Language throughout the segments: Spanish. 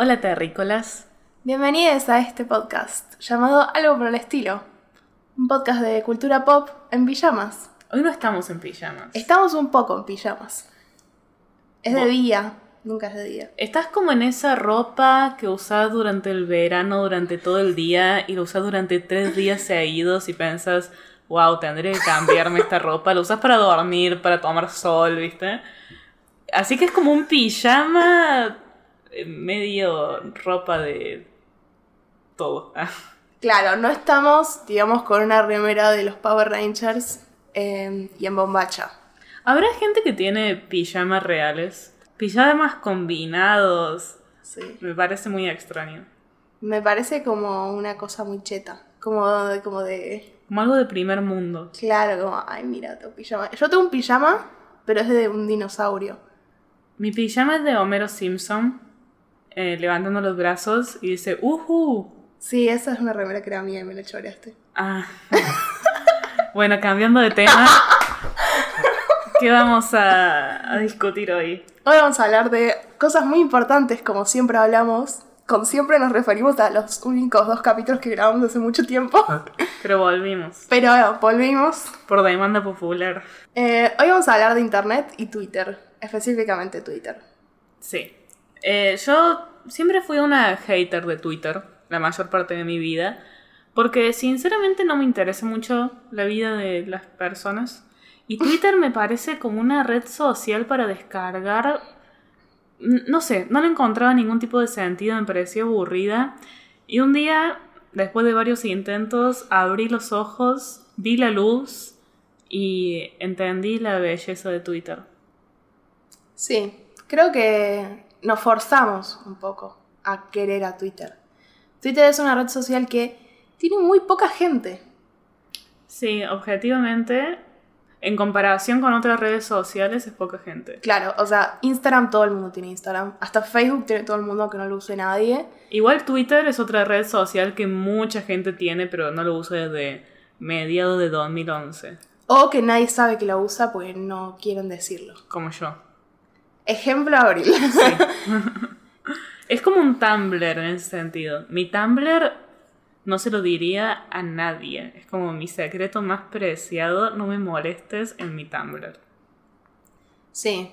Hola terrícolas. Bienvenidos a este podcast llamado Algo por el estilo. Un podcast de cultura pop en pijamas. Hoy no estamos en pijamas. Estamos un poco en pijamas. Es de día, nunca es de día. Estás como en esa ropa que usás durante el verano, durante todo el día, y lo usás durante tres días seguidos y pensás, wow, tendré que cambiarme esta ropa. Lo usás para dormir, para tomar sol, ¿viste? Así que es como un pijama medio ropa de todo. Claro, no estamos, digamos, con una remera de los Power Rangers eh, y en bombacha. ¿Habrá gente que tiene pijamas reales? Pijamas combinados. Sí. Me parece muy extraño. Me parece como una cosa muy cheta. Como como de. Como algo de primer mundo. Claro, como, ay, mira tu pijama. Yo tengo un pijama, pero es de un dinosaurio. Mi pijama es de Homero Simpson, eh, levantando los brazos y dice, ¡Uhu! Sí, esa es una remera que era mía y me la choreaste. Ah. bueno, cambiando de tema, ¿qué vamos a, a discutir hoy? Hoy vamos a hablar de cosas muy importantes, como siempre hablamos. Con siempre nos referimos a los únicos dos capítulos que grabamos hace mucho tiempo. Pero volvimos, Pero bueno, volvimos. por demanda popular. Eh, hoy vamos a hablar de Internet y Twitter, específicamente Twitter. Sí. Eh, yo siempre fui una hater de Twitter, la mayor parte de mi vida, porque sinceramente no me interesa mucho la vida de las personas. Y Twitter me parece como una red social para descargar. No sé, no le encontraba ningún tipo de sentido, me parecía aburrida. Y un día, después de varios intentos, abrí los ojos, vi la luz y entendí la belleza de Twitter. Sí, creo que nos forzamos un poco a querer a Twitter. Twitter es una red social que tiene muy poca gente. Sí, objetivamente, en comparación con otras redes sociales, es poca gente. Claro, o sea, Instagram todo el mundo tiene Instagram. Hasta Facebook tiene todo el mundo que no lo use nadie. Igual Twitter es otra red social que mucha gente tiene, pero no lo usa desde mediados de 2011, O que nadie sabe que lo usa porque no quieren decirlo. como yo. Ejemplo, Abril. Es como un Tumblr en ese sentido. Mi Tumblr no se lo diría a nadie. Es como mi secreto más preciado. No me molestes en mi Tumblr. Sí.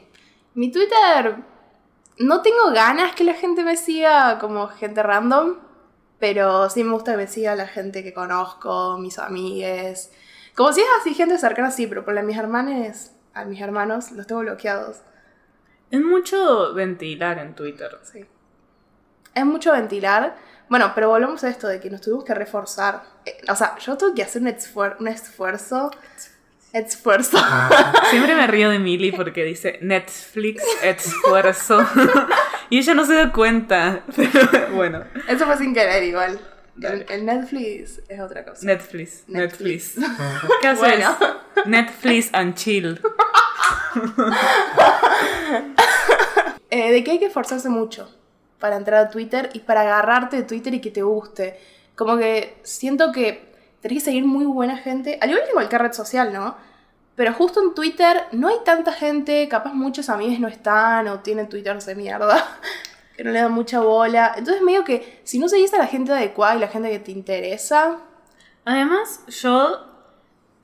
Mi Twitter. No tengo ganas que la gente me siga como gente random. Pero sí me gusta que me siga la gente que conozco, mis amigues. Como si es así, gente cercana, sí, pero por mis hermanos, a mis hermanos los tengo bloqueados. Es mucho ventilar en Twitter. Sí. Es mucho ventilar. Bueno, pero volvemos a esto de que nos tuvimos que reforzar. Eh, o sea, yo tuve que hacer un, esfuer- un esfuerzo. Esfuerzo. Siempre me río de Millie porque dice Netflix esfuerzo. y ella no se da cuenta. Pero bueno, Eso fue sin querer igual. El, el Netflix es otra cosa. Netflix. Netflix. Netflix. ¿Qué haces? Bueno. Netflix and chill. Eh, de que hay que esforzarse mucho para entrar a Twitter y para agarrarte de Twitter y que te guste. Como que siento que tenés que seguir muy buena gente, al igual que cualquier red social, ¿no? Pero justo en Twitter no hay tanta gente, capaz muchos amigos no están o tienen Twitter de mierda, que no le dan mucha bola. Entonces medio que si no seguís a la gente adecuada y la gente que te interesa, Además, yo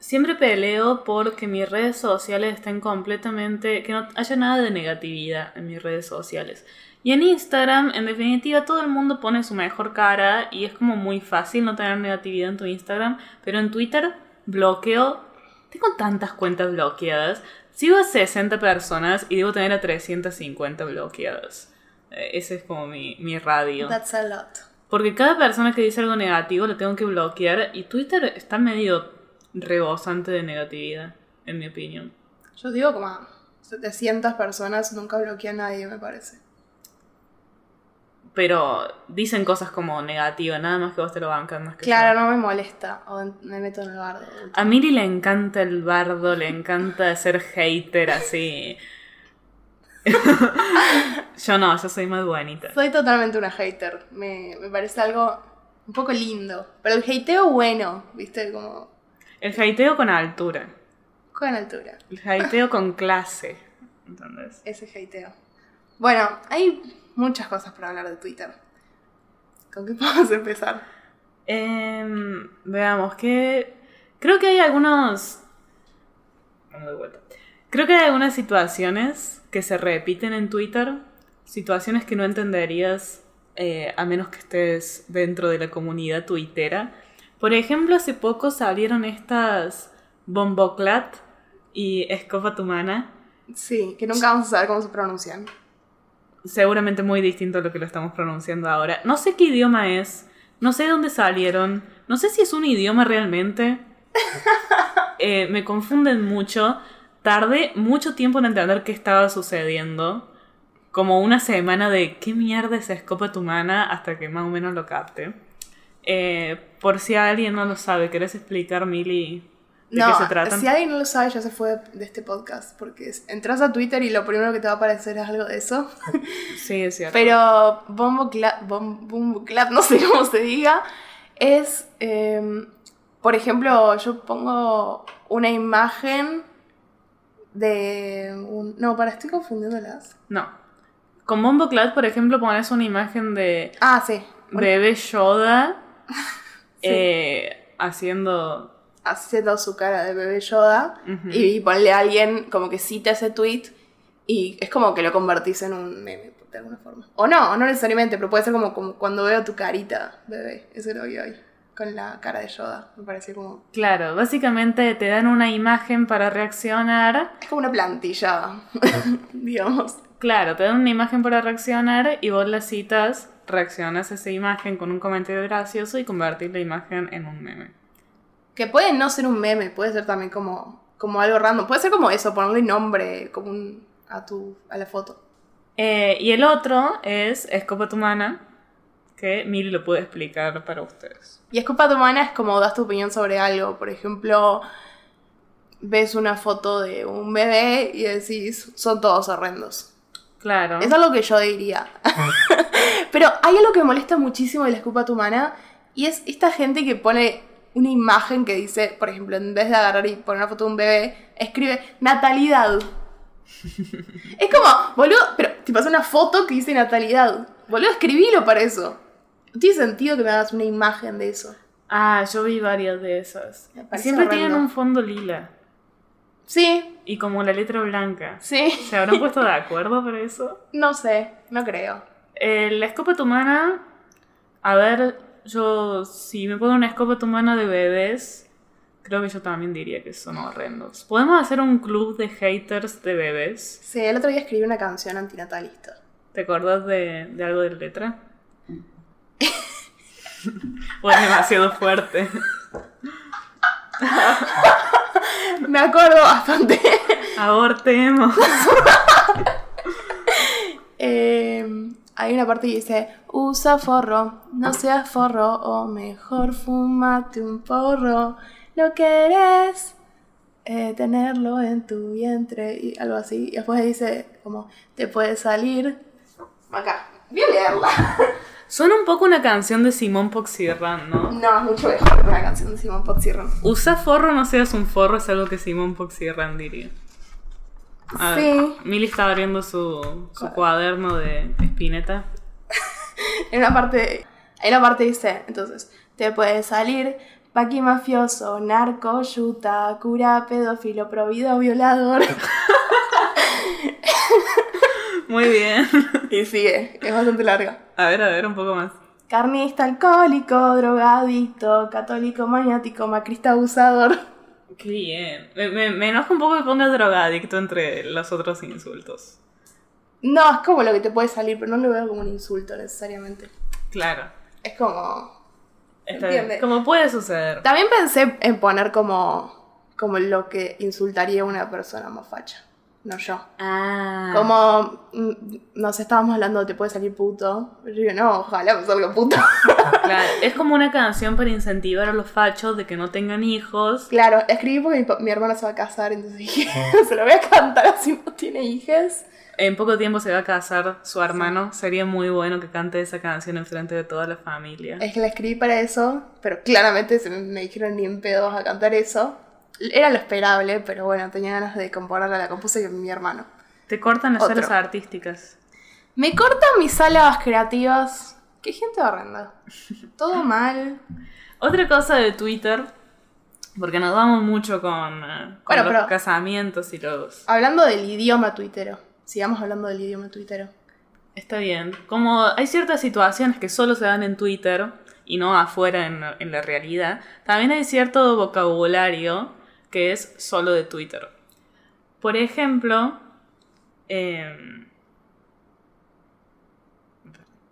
siempre peleo porque mis redes sociales estén completamente. que no haya nada de negatividad en mis redes sociales. Y en Instagram, en definitiva, todo el mundo pone su mejor cara y es como muy fácil no tener negatividad en tu Instagram. Pero en Twitter, bloqueo. Tengo tantas cuentas bloqueadas. Sigo a 60 personas y debo tener a 350 bloqueadas. Eh, Ese es como mi, mi radio. that's a lot. Porque cada persona que dice algo negativo lo tengo que bloquear y Twitter está medio rebosante de negatividad, en mi opinión. Yo digo como a 700 personas, nunca bloqueé a nadie, me parece. Pero dicen cosas como negativas, nada más que vos te lo bancas más que Claro, yo. no me molesta. O me meto en el bardo. A Miri le encanta el bardo, le encanta ser hater así. yo no, yo soy más buenita. Soy totalmente una hater. Me, me parece algo un poco lindo. Pero el hateo bueno, ¿viste? Como El hateo con altura. con altura. El hateo con clase. ¿Entendés? Ese hateo. Bueno, hay muchas cosas para hablar de Twitter. ¿Con qué podemos empezar? Em, veamos, que creo que hay algunos... Vamos de vuelta. Creo que hay algunas situaciones que se repiten en Twitter, situaciones que no entenderías eh, a menos que estés dentro de la comunidad tuitera. Por ejemplo, hace poco salieron estas Bomboclat y Escopa Tumana. Sí, que nunca vamos a saber cómo se pronuncian. Seguramente muy distinto a lo que lo estamos pronunciando ahora. No sé qué idioma es, no sé de dónde salieron, no sé si es un idioma realmente. Eh, me confunden mucho. Tardé mucho tiempo en entender qué estaba sucediendo. Como una semana de qué mierda es Escopa Tumana hasta que más o menos lo capte. Eh, por si alguien no lo sabe, ¿querés explicar, Mili, de no, qué se trata? si alguien no lo sabe, ya se fue de este podcast. Porque entras a Twitter y lo primero que te va a aparecer es algo de eso. Sí, es cierto. Pero Bombo Clap, Bom- Bombo Clap, no sé cómo se diga, es, eh, por ejemplo, yo pongo una imagen de un... No, para, estoy confundiéndolas. No. Con Bomboclat, por ejemplo, pones una imagen de Ah, sí. Bebé Yoda Sí. eh, haciendo... Haciendo su cara de bebé Yoda Ujú. y ponle a alguien como que cita ese tweet y es como que lo convertís en un meme de alguna forma. O no, no necesariamente, pero puede ser como, como cuando veo tu carita, bebé. Eso lo vi hoy. Con la cara de Yoda. Me pareció como... Claro, básicamente te dan una imagen para reaccionar. Es como una plantilla, digamos. Claro, te dan una imagen para reaccionar y vos la citas, reaccionas a esa imagen con un comentario gracioso y convertir la imagen en un meme. Que puede no ser un meme, puede ser también como, como algo random. Puede ser como eso, ponerle nombre como un, a, tu, a la foto. Eh, y el otro es Escopa Tumana, que Mili lo puede explicar para ustedes. Y escopa tu humana es como das tu opinión sobre algo. Por ejemplo, ves una foto de un bebé y decís, son todos horrendos. Claro. Es algo que yo diría. Pero hay algo que me molesta muchísimo de la escopa tu humana y es esta gente que pone una imagen que dice, por ejemplo, en vez de agarrar y poner una foto de un bebé, escribe natalidad. es como, boludo, pero te pasa una foto que dice natalidad. Boludo, escribilo para eso. No tiene sentido que me hagas una imagen de eso. Ah, yo vi varias de esas. Siempre tienen un fondo lila. Sí, Y como la letra blanca. sí. ¿Se habrán puesto de acuerdo para eso? No sé, no creo. Eh, la escopa humana. A ver, yo. Si me pongo una escopa humana de bebés. Creo que yo también diría que son horrendos. ¿Podemos hacer un club de haters de bebés? Sí, el otro día escribí una canción antinatalista. ¿Te acordás de, de algo de la letra? o es demasiado fuerte. Me acuerdo bastante. Abortemos. Eh, hay una parte que dice, usa forro, no seas forro, o mejor fumate un porro. Lo querés eh, tenerlo en tu vientre, y algo así. Y después dice, como, te puede salir. Acá, voy a leerla. Suena un poco una canción de Simón Poxirran, ¿no? No, es mucho mejor que una canción de Simón Poxirron. Usa forro, no seas un forro, es algo que Simón Poxirran diría. A ver, Sí. Mili está abriendo su, su cuaderno de Spinetta. En una parte, en una parte dice, entonces, te puede salir paqui mafioso, narco, yuta, cura, pedófilo, prohibido, violador. Muy bien. y sigue, es bastante larga. A ver, a ver, un poco más. Carnista, alcohólico, drogadicto, católico, maniático, macrista, abusador. Qué bien. Me, me, me enoja un poco que ponga drogadicto entre los otros insultos. No, es como lo que te puede salir, pero no lo veo como un insulto necesariamente. Claro. Es como... Está bien. Entiende. Como puede suceder. También pensé en poner como, como lo que insultaría a una persona más facha, no yo. Ah. Como, mm, no sé, estábamos hablando de te puede salir puto. Yo digo, no, ojalá me salga puto. Claro, es como una canción para incentivar a los fachos de que no tengan hijos. claro, la escribí porque mi, pa- mi hermana se va a casar, entonces dije, se lo voy a cantar así no tiene hijas. En poco tiempo se va a casar su hermano. Sería muy bueno que cante esa canción en frente de toda la familia. Es que la escribí para eso, pero claramente se me, me dijeron ni en pedos a cantar eso. Era lo esperable, pero bueno, tenía ganas de componerla, la compuse con mi hermano. Te cortan las Otro. horas artísticas. Me cortan mis alas creativas. Qué gente horrenda. Todo mal. Otra cosa de Twitter, porque nos vamos mucho con, eh, con Bueno, los pero- casamientos y los... Hablando del idioma tuitero. Sigamos hablando del idioma tuitero. Está bien. Como hay ciertas situaciones que solo se dan en Twitter y no afuera en, en la realidad, también hay cierto vocabulario que es solo de Twitter. Por ejemplo, em,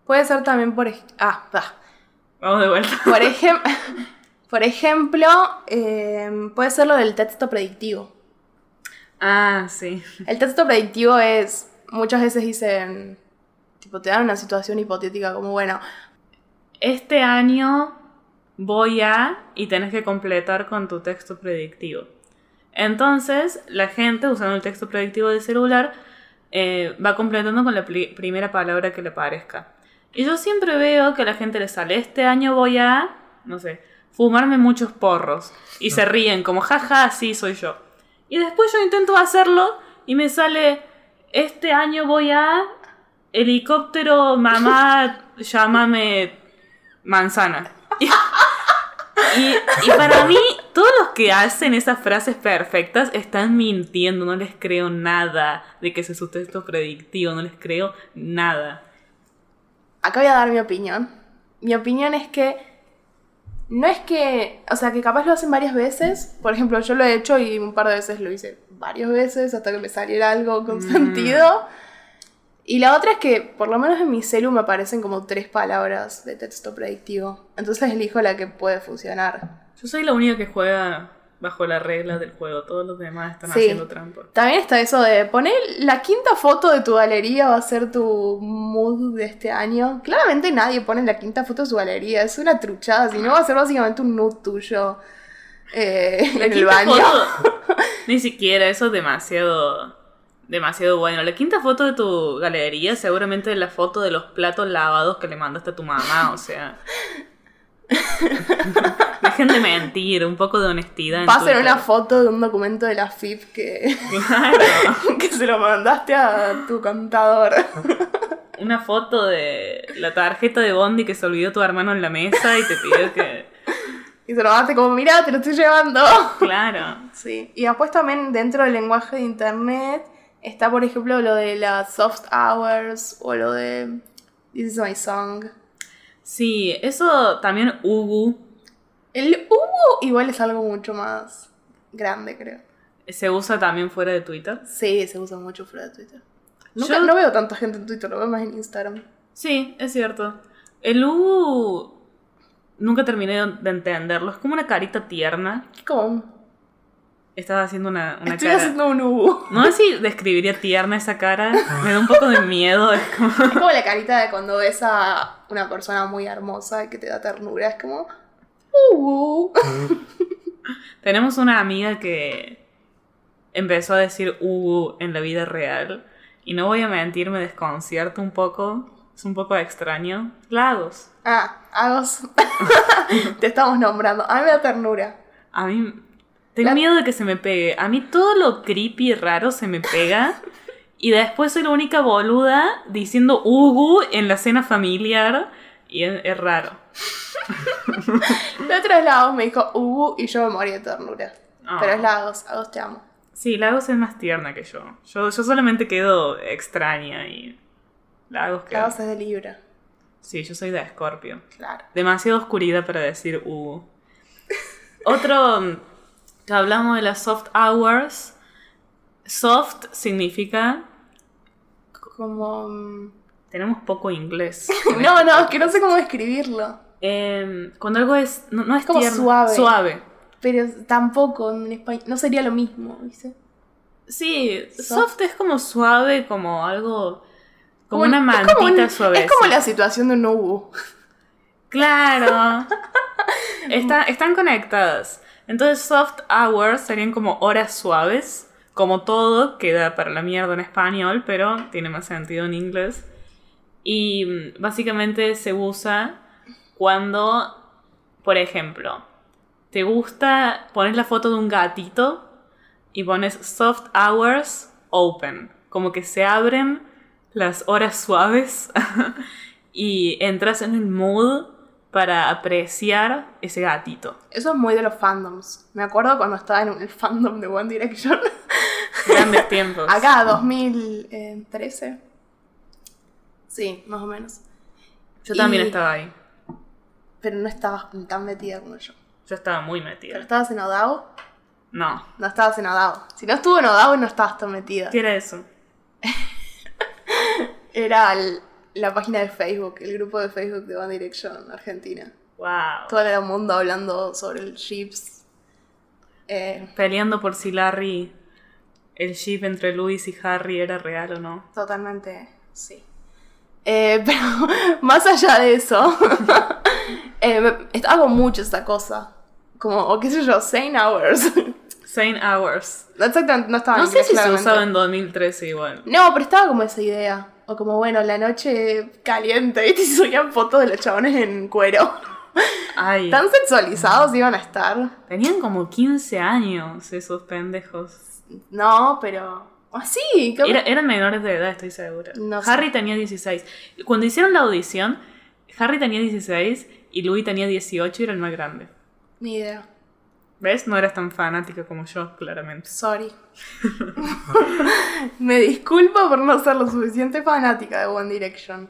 Puede ser también por... Ah, va. vamos de vuelta. Por, ejem- por ejemplo, eh, puede ser lo del texto predictivo. Ah, sí. El texto predictivo es, muchas veces dicen, tipo, te dan una situación hipotética como, bueno, Este año voy a y tenés que completar con tu texto predictivo. Entonces, la gente usando el texto predictivo del celular eh, va completando con la pri- primera palabra que le parezca. Y yo siempre veo que a la gente le sale, este año voy a, no sé, fumarme muchos porros. Y se ríen como, jaja, sí, soy yo. Y después yo intento hacerlo y me sale, este año voy a helicóptero, mamá, llámame manzana. Y, y para mí, todos los que hacen esas frases perfectas están mintiendo, no les creo nada de que es su texto predictivo, no les creo nada. acá voy a dar mi opinión. Mi opinión es que no es que, o sea, que capaz lo hacen varias veces. Por ejemplo, yo lo he hecho y un par de veces lo hice varias veces hasta que me saliera algo con Mm. sentido. Y la otra es que, por lo menos en mi celu me aparecen como tres palabras de texto predictivo. Entonces elijo la que puede funcionar. Yo soy la única que juega bajo la regla del juego, todos los demás están Sí. haciendo trampa. También está eso de poner la quinta foto de tu galería va a ser tu mood de este año. Claramente nadie pone la quinta foto de su galería, es una truchada, si no va a ser básicamente un nude tuyo eh, La en el baño. foto, ni siquiera, eso es demasiado, demasiado bueno. La quinta foto de tu galería seguramente es la foto de los platos lavados que le mandaste a tu mamá, o sea... Dejen de mentir, un poco de honestidad. en Pasen Twitter. una foto de un documento de la FIP que, Claro. que se lo mandaste a tu contador. Una foto de la tarjeta de Bondi que se olvidó tu hermano en la mesa y te pidió que... Y se lo mandaste como, mirá, te lo estoy llevando. Claro. Sí, y después también dentro del lenguaje de internet está, por ejemplo, lo de las soft hours o lo de This is my song. Sí, eso también Ubu El hubo igual es algo mucho más grande, creo. se usa también fuera de Twitter. Sí, se usa mucho fuera de Twitter. Nunca, Yo- No veo tanta gente en Twitter, lo veo más en Instagram. Sí, es cierto. El Ubu nunca terminé de entenderlo. Es como una carita tierna. ¿Cómo? Estás haciendo una, una Estoy cara... haciendo un hubo. No sé si describiría tierna esa cara. Me da un poco de miedo. Es como... Es como la carita de cuando ves a una persona muy hermosa y que te da ternura. Es como. Uh, Tenemos una amiga que empezó a decir Ubu en la vida real. Y no voy a mentir, me desconcierta un poco. Es un poco extraño. Lagos. Ah, Agos. te estamos nombrando. A mí me da ternura. A mí. Tengo La- miedo de que se me pegue. A mí todo lo creepy y raro se me pega. Y después soy la única boluda diciendo Ubu en la cena familiar. Y es, es raro. La otra vez Lagos me dijo uh y yo me morí de ternura. Ah. Pero es Lagos, Agos te amo. Sí, Lagos es más tierna que yo. Yo, yo solamente quedo extraña y. Lagos queda. Lagos es de Libra, Sí, yo soy de Escorpio. claro. Demasiada oscuridad para decir Ubu. Otro que hablamos de las soft hours. Soft significa. Como. mm, Tenemos poco inglés. No, no, es que no sé cómo describirlo. Em, cuando algo es. No, no es como tierno, suave. Suave. Pero tampoco en español. No sería lo mismo, ¿viste? Sí, Soft. soft es como suave, como algo. Como, un- una mantita suave. Es como la situación de un Ubu. Claro. Está- están conectadas. Entonces, soft hours serían como horas suaves. Como todo, queda para la mierda en español, pero tiene más sentido en inglés. Y mm, básicamente se usa cuando, por ejemplo, te gusta, pones la foto de un gatito y pones soft hours open. Como que se abren las horas suaves y entras en el mood para apreciar ese gatito. Eso es muy de los fandoms. Me acuerdo cuando estaba en el fandom de One Direction. Grandes tiempos. Acá, 2013. Sí, más o menos. Yo también estaba ahí. Pero no estabas tan metida como yo. Yo estaba muy ¿Pero metida. estabas en Odao? No. No estabas en Odao. Si no estuvo en Odao, no estabas tan metida. ¿Qué era eso? Era el- la página de Facebook, el grupo de Facebook de One Direction Argentina. Wow. Todo el mundo hablando sobre el chips. Eh, Peleando por si Larry, el ship entre Luis y Harry era real o no. totalmente, sí. Eh, pero más allá de eso, eh, con mucho esta cosa. Como, o qué sé yo, Sane Hours. Sane Hours. Exactamente, no estaba No en sé inglés, si se claramente. usaba en 2013 igual. No, pero estaba como esa idea. O como, bueno, la noche caliente, ¿viste? Y subían fotos de los chabones en cuero. Ay. Tan sexualizados iban a estar. Tenían como 15 años esos pendejos. No, pero. Así, como- Era- eran menores de edad, estoy segura. No sé. Harry tenía 16. Cuando hicieron la audición, Harry tenía 16 y Louis tenía 18 y era el más grande. Ni idea. ¿Ves? No eras tan fanática como yo, claramente. Sorry. Me disculpo por no ser lo suficiente fanática de One Direction.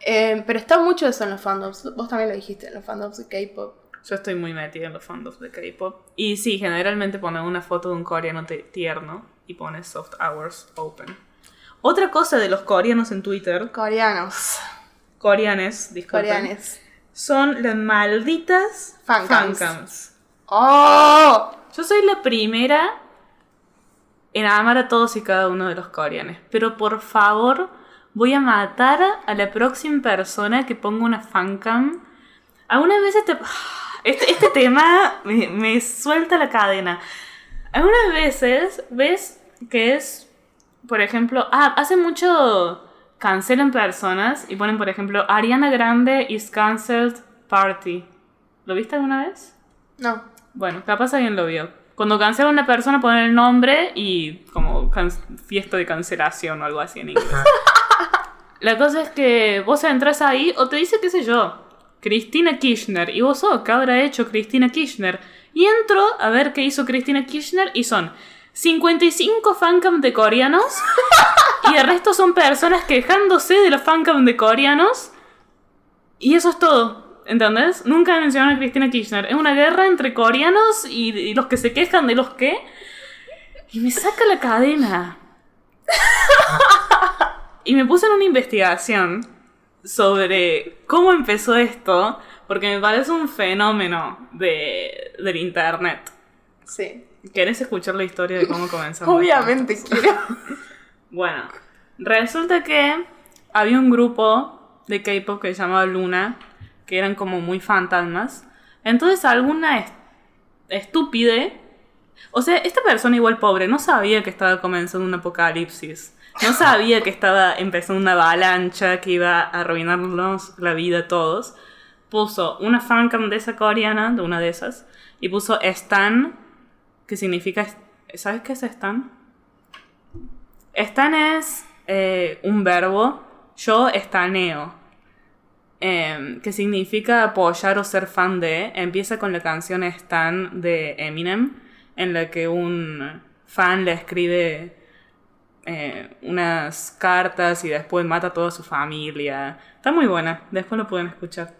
Eh, pero está mucho eso en los fandoms. Vos también lo dijiste, en los fandoms de K-pop. Yo estoy muy metida en los fandoms de K-pop. Y sí, generalmente ponen una foto de un coreano tierno y pone soft hours open. Otra cosa de los coreanos en Twitter, Coreanos. coreanes, disculpen, Coreanes. son las malditas Fancams. fancams. ¡Oh! Yo soy la primera en amar a todos y cada uno de los coreanos. Pero por favor, voy a matar a la próxima persona que ponga una fancam. Algunas veces te... Este, este tema me, me suelta la cadena. Algunas veces ves que es, por ejemplo, ah, hace mucho cancelan personas y ponen, por ejemplo, Ariana Grande is cancelled party. ¿Lo viste alguna vez? No. Bueno, capaz alguien lo vio. Cuando cancela a una persona ponen el nombre y como can- fiesta de cancelación o algo así en inglés. La cosa es que vos entras ahí o te dice, qué sé yo, Cristina Kirchner. Y vos, oh, ¿qué habrá hecho Cristina Kirchner? Y entro a ver qué hizo Cristina Kirchner y son 55 fancam de coreanos y el resto son personas quejándose de los fancam de coreanos. Y eso es todo, ¿entendés? Nunca mencionaron a Cristina Kirchner. Es una guerra entre coreanos y, y los que se quejan de los que. Y me saca la cadena. Y me puse en una investigación sobre cómo empezó esto, porque me parece un fenómeno de, del internet. Sí. ¿Querés escuchar la historia de cómo comenzó? Obviamente quiero. Bueno, resulta que había un grupo de K-pop que se llamaba Luna, que eran como muy fantasmas. Entonces alguna est- estúpide, o sea, esta persona igual pobre, no sabía que estaba comenzando un apocalipsis. No sabía que estaba empezando una avalancha que iba a arruinarnos la vida a todos. Puso una fancam de esa coreana, de una de esas, y puso Stan, que significa... ¿Sabes qué es Stan? Stan es eh, un verbo, yo estaneo, em, que significa apoyar o ser fan de. Empieza con la canción Stan de Eminem, en la que un fan le escribe eh, unas cartas y después mata a toda su familia. Está muy buena, después lo pueden escuchar.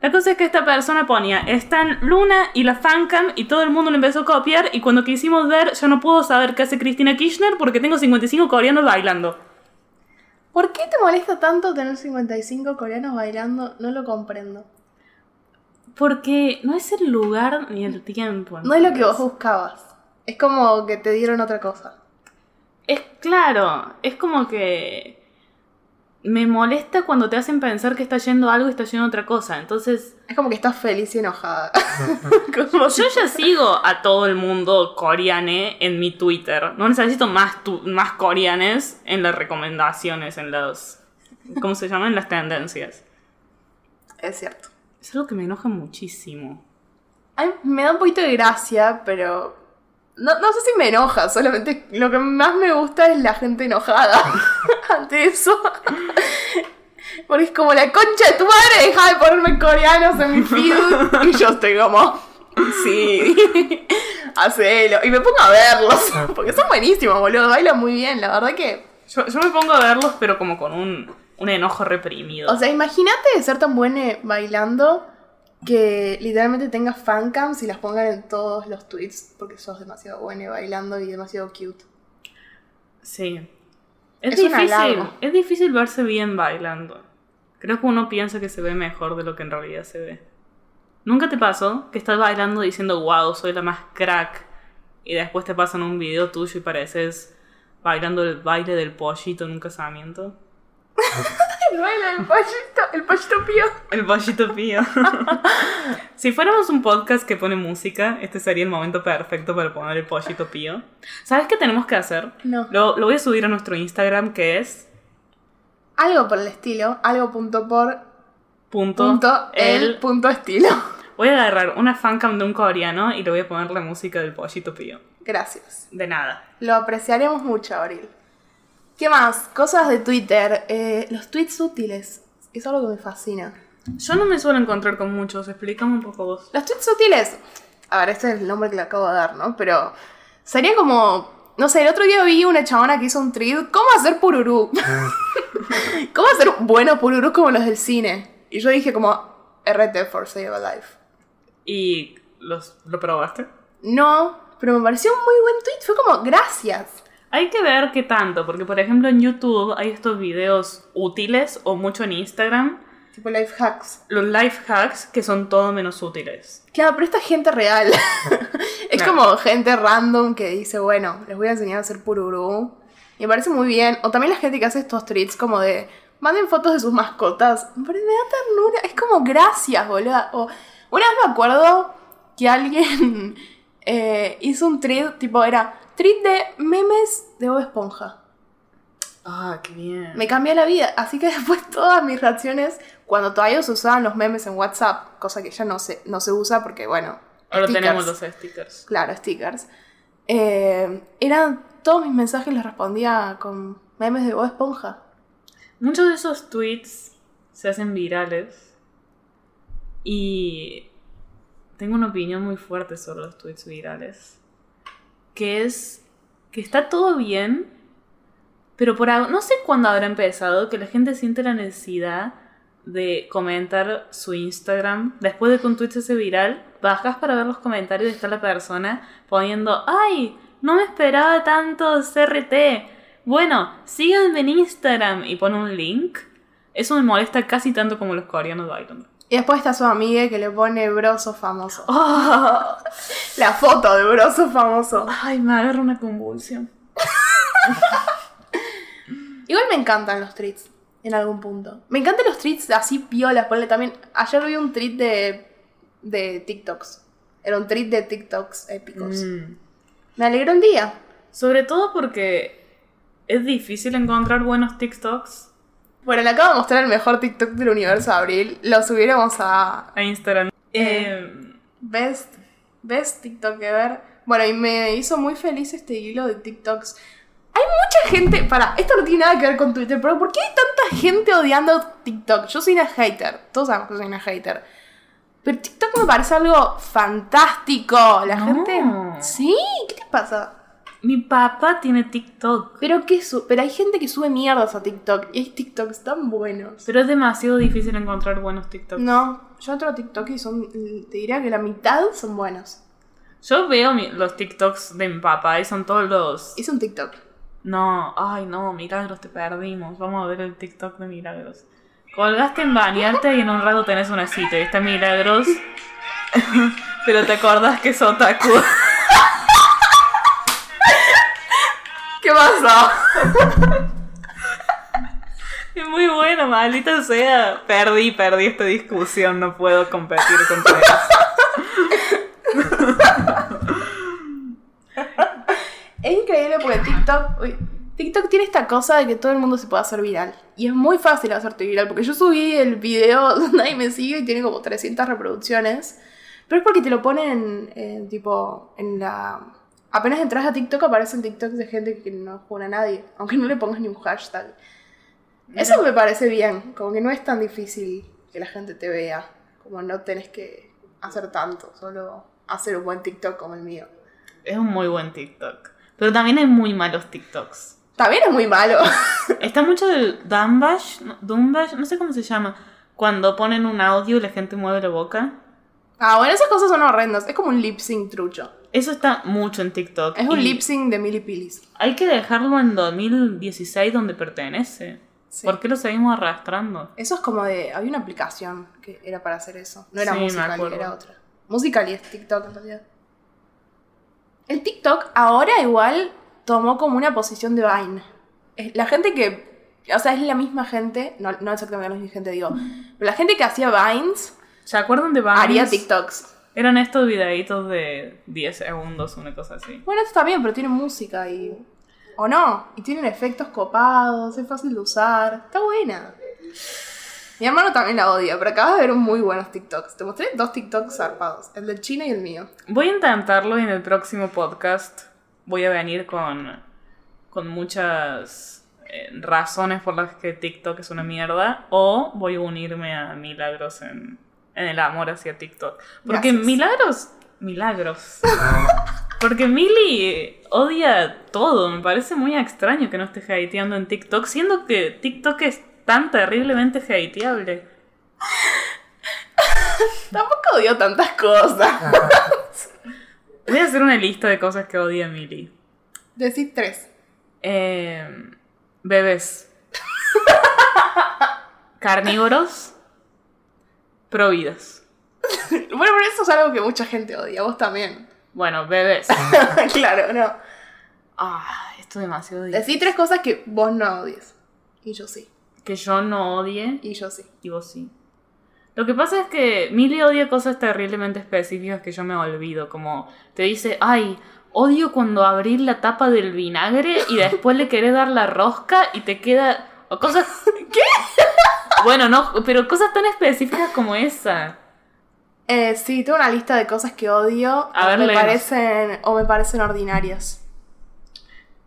La cosa es que esta persona ponía Stan Luna y la fancam y todo el mundo lo empezó a copiar y cuando quisimos ver yo no puedo saber qué hace Cristina Kirchner porque tengo 55 coreanos bailando. ¿Por qué te molesta tanto tener 55 coreanos bailando? No lo comprendo. Porque no es el lugar ni el tiempo. No es lo que vos buscabas. Es como que te dieron otra cosa. Es claro, es como que me molesta cuando te hacen pensar que está yendo algo y está yendo otra cosa. Entonces, Es como que estás feliz y enojada. como yo ya sigo a todo el mundo coreane en mi Twitter. No necesito más, tu- más coreanes en las recomendaciones, en los... ¿Cómo se llaman? En las tendencias. Es cierto. Es algo que me enoja muchísimo. Ay, me da un poquito de gracia, pero. No, no sé si me enoja, solamente lo que más me gusta es la gente enojada. ante eso. Porque es como la concha de tu madre, deja de ponerme coreanos en mi feed. Y yo estoy como, sí, hacelo. Y me pongo a verlos, porque son buenísimos, boludo. Bailan muy bien, la verdad que. Yo, yo me pongo a verlos, pero como con un, un enojo reprimido. O sea, imagínate ser tan buena bailando que literalmente tengas fancams y las pongan en todos los tweets porque sos demasiado buena bailando y demasiado cute. sí. Es, Es difícil. Es difícil verse bien bailando. Creo que uno piensa que se ve mejor de lo que en realidad se ve. ¿Nunca te pasó que estás bailando diciendo, wow, soy la más crack? Y después te pasan un video tuyo y pareces bailando el baile del pollito en un casamiento. El baile del pollito, el pollito pío. El pollito pío. si fuéramos un podcast que pone música, este sería el momento perfecto para poner el pollito pío. ¿Sabes qué tenemos que hacer? No. Lo, lo voy a subir a nuestro Instagram que es Algo por el estilo, algo punto por punto, punto el punto estilo. Voy a agarrar una fancam de un coreano y le voy a poner la música del pollito pío. Gracias. De nada. Lo apreciaremos mucho, Abril. ¿Qué más? Cosas de Twitter. Eh, los tweets útiles. Es algo que me fascina. Yo no me suelo encontrar con muchos, explícame un poco vos. Los tweets útiles. A ver, este es el nombre que le acabo de dar, ¿no? Pero sería como. No sé, el otro día vi una chabona que hizo un tweet. ¿Cómo hacer pururú? ¿Cómo hacer buenos pururú como los del cine? Y yo dije como RT for Save a Life. ¿Y los, lo probaste? No, pero me pareció un muy buen tweet. Fue como, gracias. Hay que ver qué tanto, porque por ejemplo en YouTube hay estos videos útiles o mucho en Instagram, Tipo life hacks. los life hacks que son todo menos útiles. Claro, pero esta es gente real. es como gente random que dice, bueno, les voy a enseñar a hacer pururú. Y me parece muy bien. O también la gente que hace estos tweets como de, manden fotos de sus mascotas. Me da ternura. Es como, gracias, boluda. O, una vez me acuerdo que alguien eh, hizo un tweet, tipo, era, tweet de memes de Bob Esponja. Ah, qué bien. Me cambió la vida. Así que después todas mis reacciones, cuando todavía se usaban los memes en WhatsApp, cosa que ya no se, no se usa porque, bueno. Ahora stickers. tenemos los stickers. Claro, stickers. Eh, eran todos mis mensajes los respondía con memes de Bob Esponja. Muchos de esos tweets se hacen virales y tengo una opinión muy fuerte sobre los tweets virales, que es que está todo bien, pero por no sé cuándo habrá empezado que la gente siente la necesidad de comentar su Instagram después de que un tweet se hace viral, bajas para ver los comentarios y está la persona poniendo, ay, no me esperaba tanto CRT. Bueno, síganme en Instagram y pone un link. Eso me molesta casi tanto como los coreanos bailando. Y después está su amiga que le pone broso famoso. Oh, La foto de broso famoso. ay, me agarra una convulsión. Igual me encantan los tweets en algún punto. Me encantan los tweets así piolas. Ponle también. Ayer vi un tweet de, de TikToks. Era un tweet de TikToks épicos. Mm. Me alegró el día. Sobre todo porque es difícil encontrar buenos TikToks Bueno, le acabo de mostrar el mejor TikTok del universo Abril. Lo subiéramos a a Instagram. Eh. Eh, Best, best TikTok ever. Bueno, y me hizo muy feliz este hilo de TikToks. Hay mucha gente. Para, esto no tiene nada que ver con Twitter, pero ¿por qué hay tanta gente odiando TikTok? Yo soy una hater. Todos sabemos que soy una hater. Pero TikTok me parece algo fantástico. La No. gente. ¿Sí? ¿Qué te pasa? Mi papá tiene TikTok, Pero, ¿qué su- pero hay gente que sube mierdas a TikTok. Y hay TikToks tan buenos. pero es demasiado difícil encontrar buenos TikToks. No, yo entro a TikTok y son. Te diría que la mitad son buenos. Yo veo mi- los TikToks de mi papá y son todos los... Hice un TikTok. No, ay no, Milagros, te perdimos. Vamos a ver el TikTok de Milagros. Colgaste en bañarte y en un rato tenés una cita. Y está Milagros. Pero te acordás que es otaku. ¿Qué pasó? Es muy bueno, maldita sea. Perdí, perdí esta discusión. No puedo competir contra eso. Es increíble porque TikTok, uy, TikTok tiene esta cosa de que todo el mundo se puede hacer viral. Y es muy fácil hacerte viral, porque yo subí el video donde nadie me sigue y tiene como 300 reproducciones. Pero es porque te lo ponen en, tipo en la... Apenas entras a TikTok aparecen TikToks de gente que no juega a nadie, aunque no le pongas ni un hashtag. Eso me parece bien, como que no es tan difícil que la gente te vea, como no tenés que hacer tanto, solo hacer un buen TikTok como el mío. Es un muy buen TikTok. Pero también hay muy malos TikToks. También es muy malo. Está mucho del Dumbash, Dumbash, no sé cómo se llama. Cuando ponen un audio y la gente mueve la boca. ah, bueno, esas cosas son horrendas. Es como un lip sync trucho. Eso está mucho en TikTok. Es un y lip sync de milipilis. Hay que dejarlo en 2016 donde pertenece. Sí. ¿Por qué lo seguimos arrastrando? Eso es como de. Había una aplicación que era para hacer eso. No era Sí, acuerdo. era otra. Musical.ly es TikTok en realidad. El TikTok ahora igual tomó como una posición de Vine. La gente que. O sea, es la misma gente. No, no exactamente la misma gente, digo. Pero la gente que hacía Vines ¿Se acuerdan de Vines? haría TikToks. Eran estos videitos de 10 segundos, una cosa así. Bueno, esto también, pero tiene música y. O no. Y tienen efectos copados, es fácil de usar. Está buena. Mi hermano también la odia, pero acabas de ver muy buenos TikToks. Te mostré dos TikToks zarpados, el del chino y el mío. Voy a intentarlo y en el próximo podcast voy a venir con, con muchas eh, razones por las que TikTok es una mierda o voy a unirme a Milagros en, en el amor hacia TikTok. Porque Gracias. Milagros... Milagros. Porque Mili odia todo. Me parece muy extraño que no esté hateando en TikTok, siendo que TikTok es tan terriblemente hateable. Tampoco odio tantas cosas. Voy a hacer una lista de cosas que odia Mili. Decís tres. Eh, bebés. Carnívoros. Providas. Bueno, pero eso es algo que mucha gente odia, vos también. Bueno, bebés. claro, no. Ah, esto es demasiado difícil. Decí tres cosas que vos no odies. Y yo sí. Que yo no odie Y yo sí. y vos sí. Lo que pasa es que Milly odia cosas terriblemente específicas que yo me olvido. Como te dice, ay, odio cuando abrís la tapa del vinagre y después le querés dar la rosca y te queda. O cosas. ¿Qué? Bueno, no, pero cosas tan específicas como esa. Eh, sí, tengo una lista de cosas que odio. A ver, me léenos. parecen O me parecen ordinarias.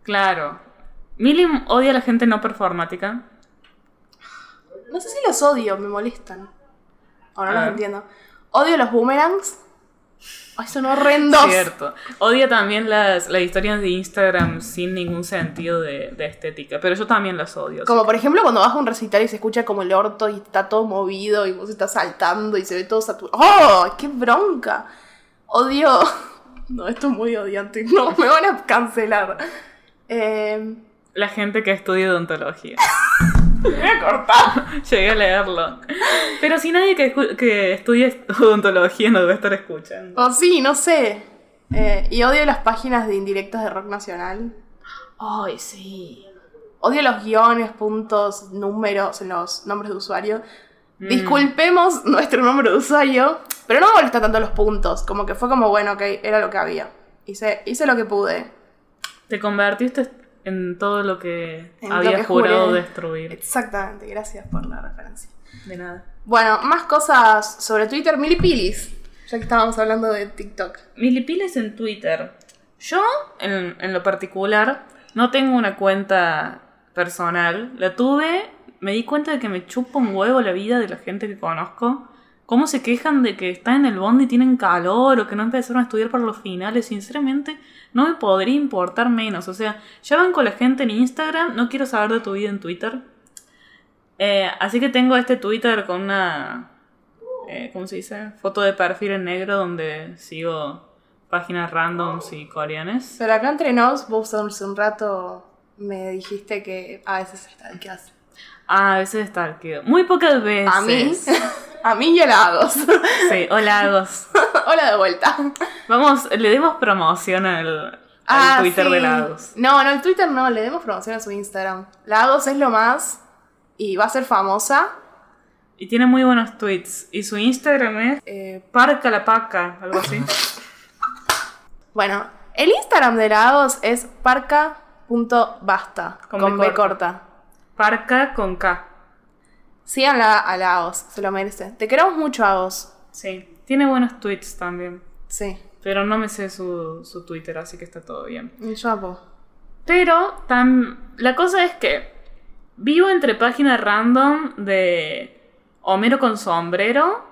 Claro. Milly odia a la gente no performática. No sé si los odio, me molestan. O no A los ver. entiendo. Odio los boomerangs. Ay, son horrendos. Cierto. Odia también las, las historias de Instagram sin ningún sentido de, de estética. Pero yo también las odio. Como por ejemplo cuando vas a un recital y se escucha como el orto y está todo movido y vos estás saltando y se ve todo saturado. ¡Oh! ¡Qué bronca! Odio. No, esto es muy odiante. No, me van a cancelar. Eh, La gente que estudia odontología. Me voy a cortar. Llegué a leerlo. Pero si nadie que, estudie odontología no debe estar escuchando. O sí, no sé. Eh, y odio las páginas de indirectas de rock nacional. Ay, sí. Odio los guiones, puntos, números en los nombres de usuario. Mm. Disculpemos nuestro nombre de usuario, pero no me molesta tanto los puntos. Como que fue como, bueno, ok, era lo que había. Hice, hice lo que pude. Te convertiste en todo lo que En lo había que jurado juré. destruir. Exactamente, gracias por la referencia. De nada. Bueno, más cosas sobre Twitter, milipilis. Ya que estábamos hablando de TikTok. Milipiles en Twitter. Yo, en, en lo particular, no tengo una cuenta personal. La tuve, me di cuenta de que me chupa un huevo la vida de la gente que conozco. Cómo se quejan de que están en el bondi y tienen calor o que no empezaron a estudiar para los finales. Sinceramente, no me podría importar menos. O sea, ya van con la gente en Instagram, no quiero saber de tu vida en Twitter. Eh, así que tengo este Twitter con una eh, ¿cómo se dice? Foto de perfil en negro donde sigo páginas randoms y coreanas. Pero acá entre nos, vos hace un rato me dijiste que a veces está que hace. Ah, a veces stalkeo. Muy pocas veces. A mí, a mí y a. Sí, hola Lagos. Hola de vuelta. Vamos, le demos promoción al, al Ah, Twitter sí. de Lagos. No, no, el Twitter no, le demos promoción a su Instagram. Lagos es lo más y va a ser famosa. Y tiene muy buenos tweets. Y su Instagram es Eh, Parca la Paca, algo así. bueno, el Instagram de Lagos es parca.basta, Con con, B B corta. corta. Parca con K. Síganla a Lagos, se lo merece. Te queremos mucho, Lagos. Sí. Tiene buenos tweets también. Sí, Pero no me sé su, su Twitter, así que está todo bien. yo apo. Pero tam- la cosa es que Vivo entre páginas random de Homero con sombrero.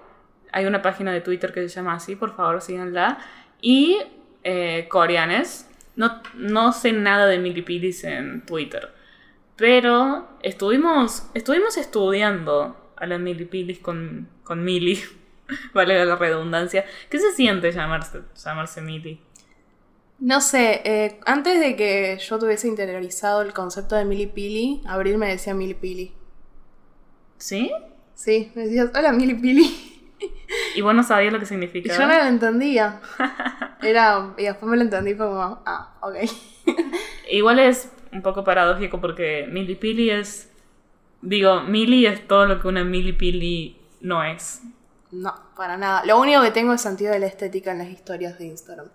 Hay una página de Twitter que se llama así, por favor síganla. Y eh, coreanes. No, no sé nada de milipilis en Twitter. Pero estuvimos, estuvimos estudiando a las milipilis con, con Mili. vale la redundancia. ¿Qué se siente llamarse, llamarse Mili? No sé, eh, antes de que yo tuviese interiorizado el concepto de milipili, Abril me decía milipili. ¿Sí? Sí, me decías, hola milipili. ¿Y vos no sabías lo que significaba? yo no lo entendía. Era, y después me lo entendí, fue como, ah, ok. Igual es un poco paradójico porque milipili es... Digo, mili es todo lo que una milipili no es. No, para nada. Lo único que tengo es sentido de la estética en las historias de Instagram.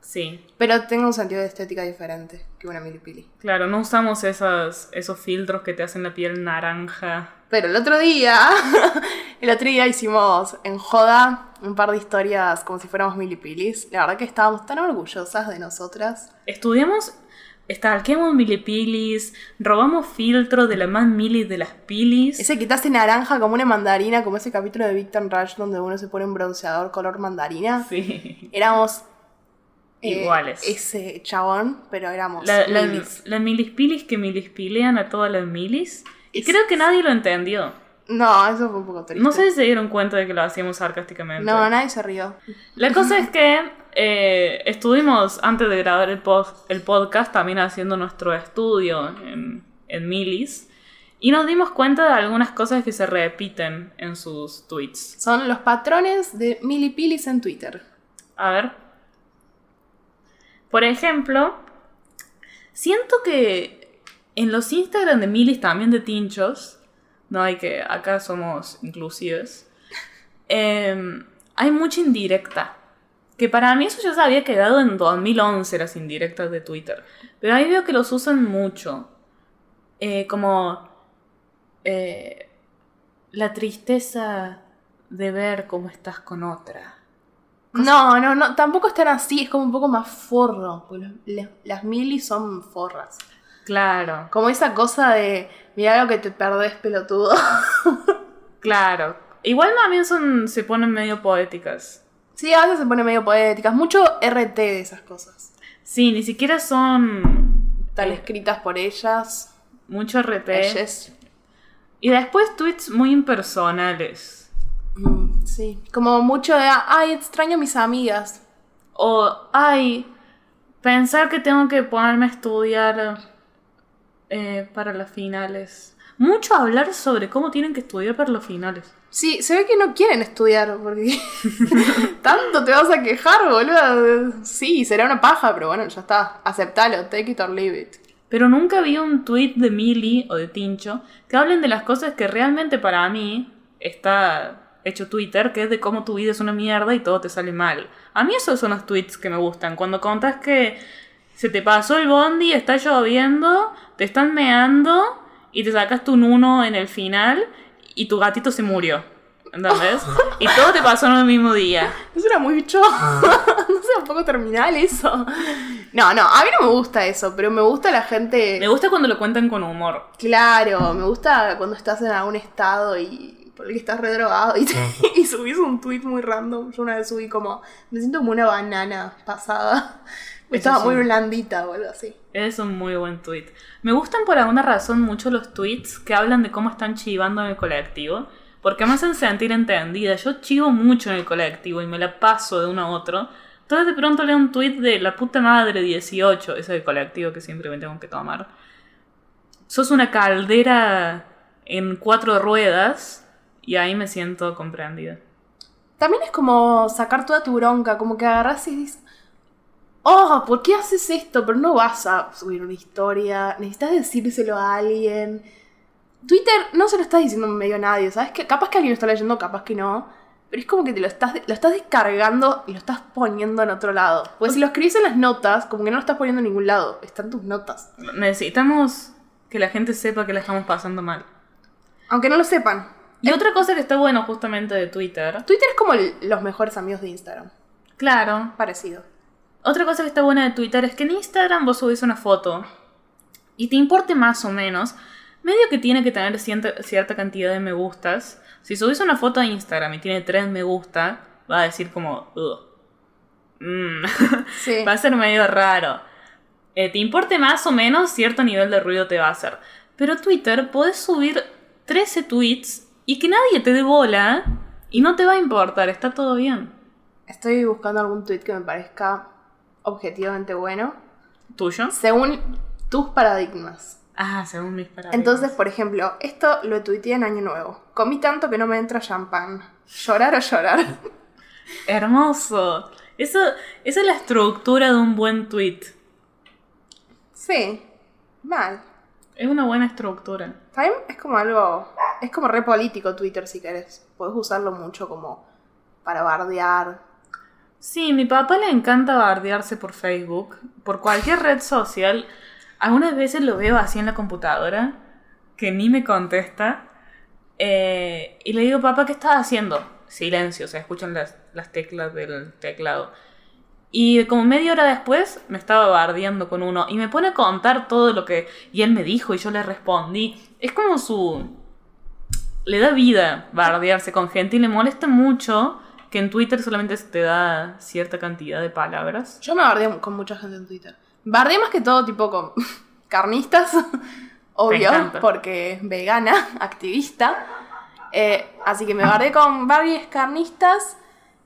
Sí, Pero tengo un sentido de estética diferente que una milipili. claro, no usamos esas, esos filtros que te hacen la piel naranja. Pero el otro día, el otro día hicimos en joda un par de historias como si fuéramos milipilis. La verdad que estábamos tan orgullosas de nosotras. Estudiamos, stalkeamos milipilis, robamos filtros de la más mili de las pilis. Ese que te hace naranja como una mandarina, como ese capítulo de Victor Rush donde uno se pone un bronceador color mandarina. Sí. Éramos eh, Iguales. ese chabón, pero éramos La, la, milis. la milispilis que milispilean a todas las milis. Y Es- creo que nadie lo entendió. No, eso fue un poco triste. No sé si se dieron cuenta de que lo hacíamos sarcásticamente. No, nadie se rió. La cosa es que eh, estuvimos, antes de grabar el, pod- el podcast, también haciendo nuestro estudio en, en Milis. Y nos dimos cuenta de algunas cosas que se repiten en sus tweets. Son los patrones de milipilis en Twitter. A ver. Por ejemplo, siento que en los Instagram de Milis, también de Tinchos, no hay que, acá somos inclusives, em, hay mucha indirecta. Que para mí eso ya se había quedado en 2011 las indirectas de Twitter. Pero ahí veo que los usan mucho. Eh, como eh, la tristeza de ver cómo estás con otra. No, no, no, tampoco están así, es como un poco más forro. porque los- la- las milis son forras. Claro. Como esa cosa de, mira lo que te perdés, pelotudo. Claro. Igual también son, se ponen medio poéticas. Sí, a veces se pone medio poéticas. Mucho RT de esas cosas. Sí, ni siquiera son Eh. escritas por ellas. mucho RT. Ellas. Y después tweets muy impersonales. Mm, sí. Como mucho de, ay, extraño a mis amigas. O, ay, pensar que tengo que ponerme a estudiar eh, para las finales. Mucho hablar sobre cómo tienen que estudiar para los finales. Sí, se ve que no quieren estudiar, porque tanto te vas a quejar, boludo. Sí, será una paja, pero bueno, ya está. Aceptalo, take it or leave it. Pero nunca vi un tweet de Mili o de Tincho que hablen de las cosas que realmente para mí está hecho Twitter, que es de cómo tu vida es una mierda y todo te sale mal. A mí esos son los tweets que me gustan. Cuando contas que se te pasó el bondi, está lloviendo, te están meando y te sacaste un uno en el final y tu gatito se murió. ¿Entendés? Y todo te pasó en el mismo día. Eso era muy bicho. no sé, un poco terminal eso. No, no, a mí no me gusta eso, pero me gusta la gente. Me gusta cuando lo cuentan con humor. Claro, me gusta cuando estás en algún estado y por el que estás redrogado y, te- y subís un tweet muy random. Yo una vez subí como, me siento como una banana pasada. Estaba sí. muy blandita o algo así. Es un muy buen tweet. Me gustan por alguna razón mucho los tweets que hablan de cómo están chivando en el colectivo. Porque me hacen sentir entendida. Yo chivo mucho en el colectivo y me la paso de uno a otro. Entonces de pronto leo un tweet de la puta madre 18, ese del colectivo que siempre me tengo que tomar. Sos una caldera en cuatro ruedas y ahí me siento comprendida. También es como sacar toda tu bronca, como que agarras y oh, ¿por qué haces esto? Pero no vas a subir una historia, necesitas decírselo a alguien. Twitter no se lo estás diciendo medio a nadie, ¿sabes? Que capaz que alguien lo está leyendo, capaz que no. Pero es como que te lo estás, lo estás descargando y lo estás poniendo en otro lado. Pues si lo escribís en las notas, como que no lo estás poniendo en ningún lado, están tus notas. Necesitamos que la gente sepa que la estamos pasando mal. Aunque no lo sepan. Y otra cosa que está bueno justamente de Twitter. Twitter es como el- los mejores amigos de Instagram. Claro. Parecido. Otra cosa que está buena de Twitter es que en Instagram vos subís una foto y te importe más o menos, medio que tiene que tener cierta, cierta cantidad de me gustas. Si subís una foto a Instagram y tiene tres me gusta, va a decir como. Mm. Sí. va a ser medio raro. Eh, te importe más o menos, cierto nivel de ruido te va a hacer. Pero Twitter, podés subir 13 tweets y que nadie te dé bola y no te va a importar, está todo bien. Estoy buscando algún tweet que me parezca objetivamente bueno. ¿Tuyo? Según tus paradigmas. Ah, según mis paradigmas. Entonces, por ejemplo, esto lo tuiteé en Año Nuevo. Comí tanto que no me entra champán. ¿Llorar o llorar? Hermoso. Eso, esa es la estructura de un buen tweet. Sí. Mal. Es una buena estructura. También es como algo. Es como re político Twitter si querés. Podés usarlo mucho como para bardear. Sí, mi papá le encanta bardearse por Facebook, por cualquier red social. Algunas veces lo veo así en la computadora, que ni me contesta. eh, y le digo, papá, ¿qué estás haciendo? Silencio, se escuchan las, las teclas del teclado. Y como media hora después me estaba bardeando con uno y me pone a contar todo lo que... Y él me dijo y yo le respondí. Es como su... Le da vida bardearse con gente y le molesta mucho que en Twitter solamente te da cierta cantidad de palabras. Yo me bardeo con mucha gente en Twitter. Bardeo más que todo tipo con carnistas, obvio, porque vegana, activista. Eh, así que me bardé con varios carnistas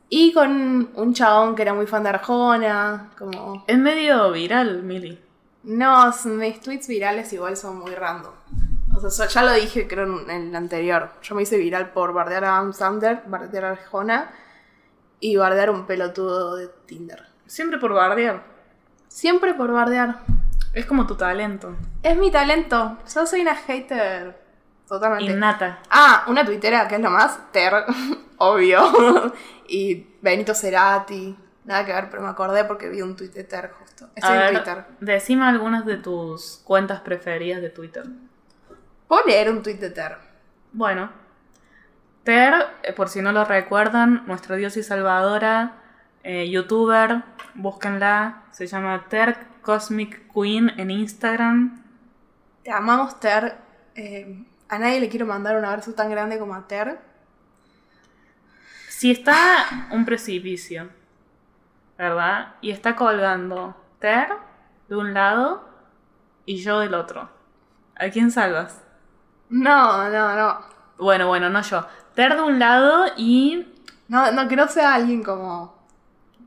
y con un chabón que era muy fan de Arjona. Como. Es medio viral, Mili. No, mis tweets virales igual son muy random. O sea, ya lo dije creo en el anterior. Yo me hice viral por bardear a Adam Sandler, bardear a Arjona y bardear un pelotudo de Tinder. Siempre por bardear. Siempre por bardear. Es como tu talento. Es mi talento. Yo soy una hater. Totalmente. Innata. ah, una tuitera que es lo más. Ter, obvio. y Benito Cerati. Nada que ver, pero me acordé porque vi un tuit de Ter justo. A Estoy en ver, Twitter. decime algunas de tus cuentas preferidas de Twitter. ¿Puedo leer un tuit de Ter? Bueno, Ter, eh, por si no lo recuerdan, nuestra diosa y salvadora, eh, youtuber, búsquenla, se llama Ter Cosmic Queen en Instagram. Te amamos, Ter. Eh, a nadie le quiero mandar un abrazo tan grande como a Ter. Si está un precipicio, ¿verdad? Y está colgando Ter de un lado y yo del otro. ¿A quién salvas? No, no, no. Bueno, bueno, no yo. Ter de un lado y No, no, que no sea alguien como.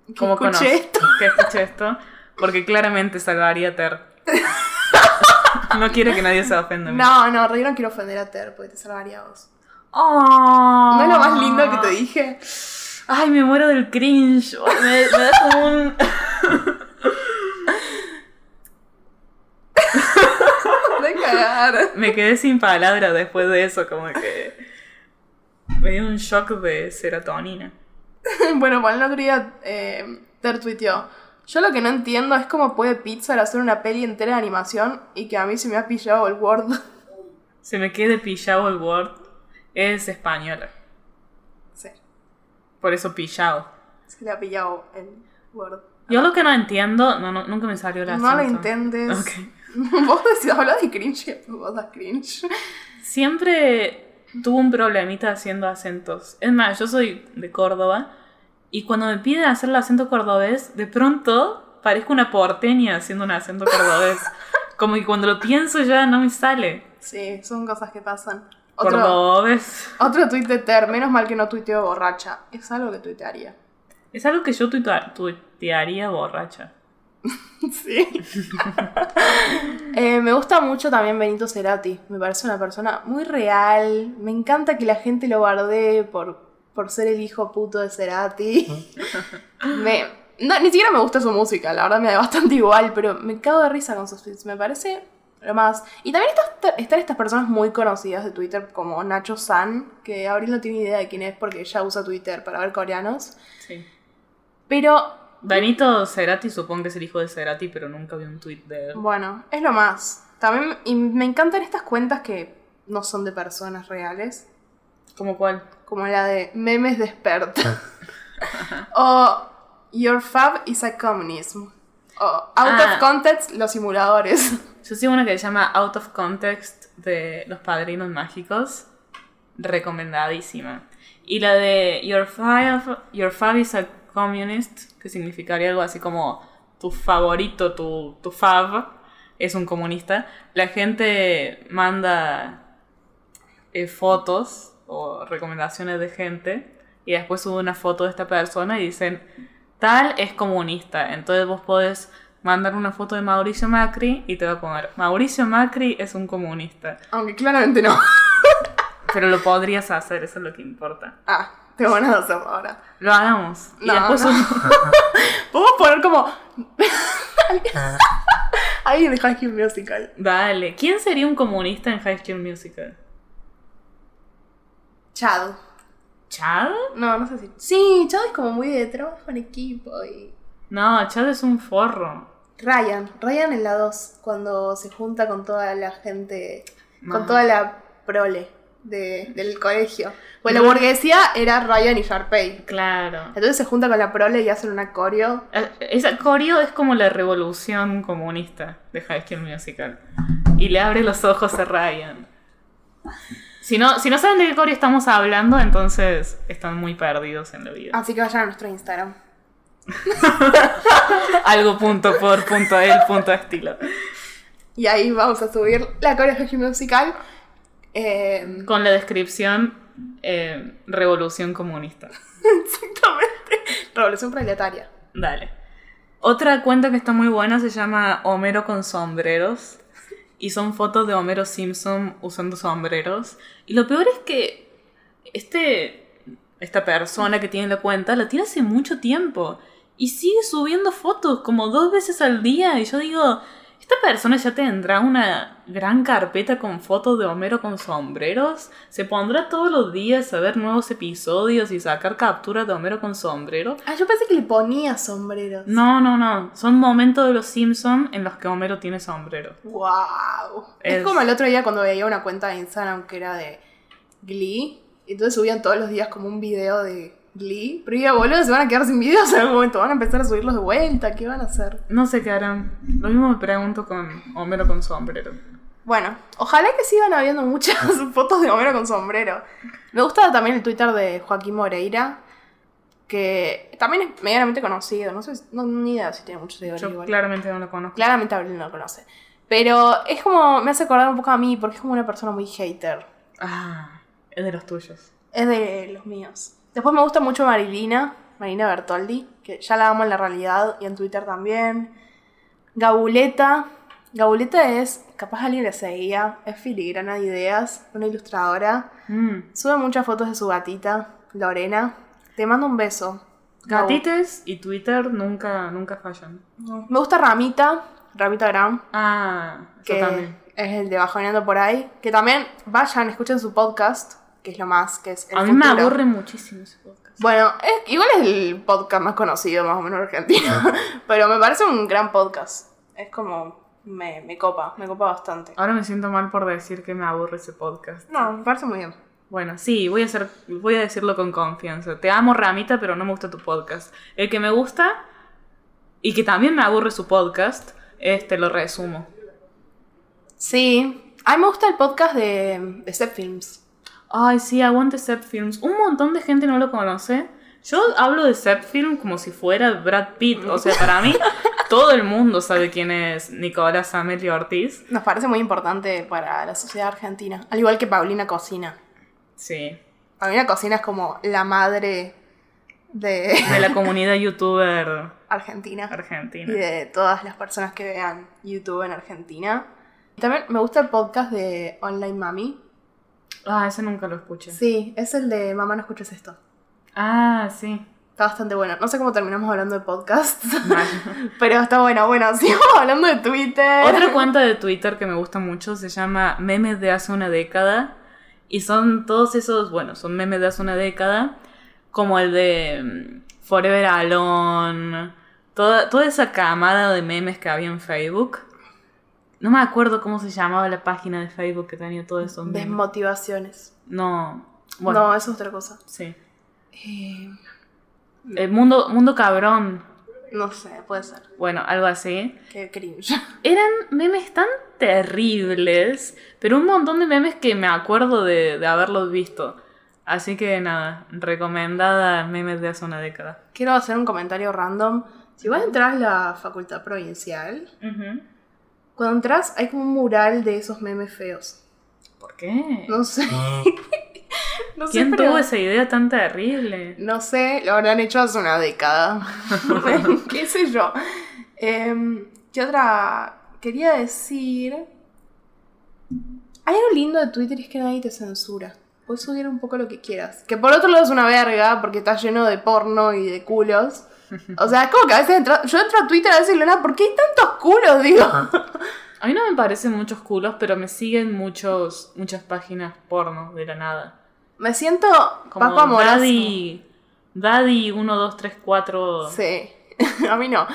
Que como escuche conoce esto. que escuche esto, porque claramente salvaría a Ter. no quiero que nadie se ofenda. No, no, re no quiero ofender a Ter porque te salvaría a vos. Oh. ¿No es lo más lindo que te dije? Ay, me muero del cringe. Me, me da como un. De cagar. Me quedé sin palabras después de eso, como que. Me dio un shock de serotonina. bueno, otro día eh, Ter tuiteó. Yo lo que no entiendo es cómo puede Pixar hacer una peli entera de animación y que a mí se me ha pillado el Word. Se me quede pillado el Word. Es española. sí, Por eso pillado. se le ha pillado el Word. Yo lo que no entiendo. No, no nunca me salió la No lo intentes. Ok. vos decís, hablas de cringe vos das cringe. Siempre tuve un problemita haciendo acentos. Es más, yo soy de Córdoba y cuando me piden hacer el acento cordobés, de pronto parezco una porteña haciendo un acento cordobés. Como que cuando lo pienso ya no me sale. Sí, son cosas que pasan. Otro, Cordobés. otro tweet de Ter, menos mal que no tuiteo borracha. Es algo que tuitearía. Es algo que yo tuitearía borracha. Sí. Eh, me gusta mucho también Benito Cerati. Me parece una persona muy real. Me encanta que la gente lo bardee por, por ser el hijo puto de Cerati. me, no, ni siquiera me gusta su música, la verdad me da bastante igual, pero me cago de risa con sus tweets. Me parece lo más. Y también está- están estas personas muy conocidas de Twitter, como Nacho San, que Abril no tiene idea de quién es porque ella usa Twitter para ver coreanos. Sí. Pero Benito Cerati supongo que es el hijo de Cerati, pero nunca vi un tweet de él. Bueno, es lo más. También y me encantan estas cuentas que no son de personas reales, ¿Como cuál? como la de memes de expert. o Your Fab is a Communism. O Out Ah. of Context, los simuladores. Yo sigo una que se llama Out of Context de Los Padrinos Mágicos, recomendadísima. Y la de Your Five, Your Fave is a Communist, que significaría algo así como tu favorito, tu, tu fav, es un comunista. La gente manda eh, fotos o recomendaciones de gente y después sube una foto de esta persona y dicen, tal es comunista. Entonces vos podés mandar una foto de Mauricio Macri y te va a poner, Mauricio Macri es un comunista. Aunque claramente no. Pero lo podrías hacer, eso es lo que importa. Ah, te van a hacer ahora. Lo hagamos. Y No, después no. Podemos poner como. Alguien de High School Musical. Dale. ¿Quién sería un comunista en High School Musical? Chad. ¿Chad? No, no sé si. Sí, Chad es como muy de trabajo en equipo y. No, Chad es un forro. Ryan. Ryan en la 2, cuando se junta con toda la gente. Con toda la prole de- del colegio. La No. burguesía era Ryan y Sharpay. Claro. Entonces se junta con la prole y hacen una coreo. Eh, Esa coreo es como la revolución comunista de High School Musical. Y le abre los ojos a Ryan. Si no, si no saben de qué coreo estamos hablando, entonces están muy perdidos en la vida. Así que vayan a nuestro Instagram. Algo punto por punto el punto estilo. Y ahí vamos a subir la coreo de High School Musical. Eh, Con la descripción eh, revolución comunista. Exactamente. Revolución proletaria. Dale. Otra cuenta que está muy buena se llama Homero con sombreros. Y son fotos de Homero Simpson usando sombreros. Y lo peor es que este, esta persona que tiene la cuenta la tiene hace mucho tiempo. Y sigue subiendo fotos como dos veces al día. Y yo digo, esta persona ya tendrá una gran carpeta con fotos de Homero con sombreros. Se pondrá todos los días a ver nuevos episodios y sacar capturas de Homero con sombrero. Ah, yo pensé que le ponía sombreros. No, no, no. Son momentos de los Simpsons en los que Homero tiene sombrero. Wow. Es... Es- como el otro día cuando veía una cuenta de Instagram que era de Glee. Y entonces subían todos los días como un video de Glee. Pero ya, boludo, se van a quedar sin videos en algún momento. Van a empezar a subirlos de vuelta. ¿Qué van a hacer? No sé qué harán. Lo mismo me pregunto con Homero con sombrero. Bueno, ojalá que sigan habiendo muchas fotos de Homero con sombrero. Me gusta también el Twitter de Joaquín Moreira. Que también es medianamente conocido. No sé, no, ni idea si tiene muchos seguidores Yo igual. claramente no lo conozco. Claramente Abril no lo conoce. Pero es como, me hace acordar un poco a mí, porque es como una persona muy hater. Ah, es de los tuyos. Es de los míos. Después me gusta mucho Marilina, Marina Bertoldi, que ya la amo en la realidad y en Twitter también. Gabuleta. Gabuleta es, capaz alguien le seguía, es filigrana de ideas, una ilustradora. Mm. Sube muchas fotos de su gatita, Lorena. Te mando un beso. Gatites y Twitter nunca, nunca fallan. Me gusta Ramita, Ramita Gram. Ah, yo que también. es el de Bajoneando por ahí. Que también vayan, escuchen su podcast, que es lo más, que es el A mí me aburre muchísimo ese podcast. Bueno, es- igual es el podcast más conocido más o menos de Argentina, pero me parece un gran podcast. Es como, me, me copa, me copa bastante. Ahora me siento mal por decir que me aburre ese podcast. No, me parece muy bien. Bueno, sí, voy a, hacer, voy a decirlo con confianza. Te amo, Ramita, pero no me gusta tu podcast. El que me gusta y que también me aburre su podcast, es Te lo resumo. Sí, a mí me gusta el podcast de, de Set Films. Ay, sí, aguante Sepp Films. Un montón de gente no lo conoce. Yo hablo de Sepp Film como si fuera Brad Pitt. O sea, para mí, todo el mundo sabe quién es Nicolás Amelio Ortiz. Nos parece muy importante para la sociedad argentina, al igual que Paulina Cocina. Sí. Paulina Cocina es como la madre de De la comunidad youtuber Argentina. y argentina. de todas las personas que vean YouTube en Argentina. También me gusta el podcast de Online Mami. Ah, ese nunca lo escuché. Sí, es el de Mamá no escuches esto. Ah, sí. Está bastante bueno. No sé cómo terminamos hablando de podcast, pero está bueno. Bueno, sigamos hablando de Twitter. Otra cuenta de Twitter que me gusta mucho se llama Memes de hace una década. Y son todos esos, bueno, son memes de hace una década. Como el de mm, Forever Alone. Toda, toda esa camada de memes que había en Facebook. No me acuerdo cómo se llamaba la página de Facebook que tenía todos esos memes. Desmotivaciones. No. Bueno, No, eso es otra cosa. sí. Eh, El mundo, mundo cabrón. No sé, puede ser. Bueno, algo así. Qué cringe. Eran memes tan terribles, pero un montón de memes que me acuerdo de, de haberlos visto. Así que nada, recomendada memes de hace una década. Quiero hacer un comentario random. Si vos entras a la facultad provincial, cuando entras hay como un mural de esos memes feos. ¿Por qué? No sé. no sé, ¿Quién pero- tuvo esa idea tan terrible? No sé, lo habrán hecho hace una década. ¿Qué sé yo? Em, ¿Qué otra? Quería decir. Hay algo lindo de Twitter y es que nadie te censura. Puedes subir un poco lo que quieras. Que por otro lado es una verga porque está lleno de porno y de culos. O sea, es como que a veces entro- yo entro a Twitter a veces y Luna, ¿por qué hay tantos culos? Digo. A mí no me parecen muchos culos, pero me siguen muchos, muchas páginas porno de la nada. Me siento Como Paco Amoroso. Daddy, Daddy 1, 2, 3, 4. Sí, a mí no.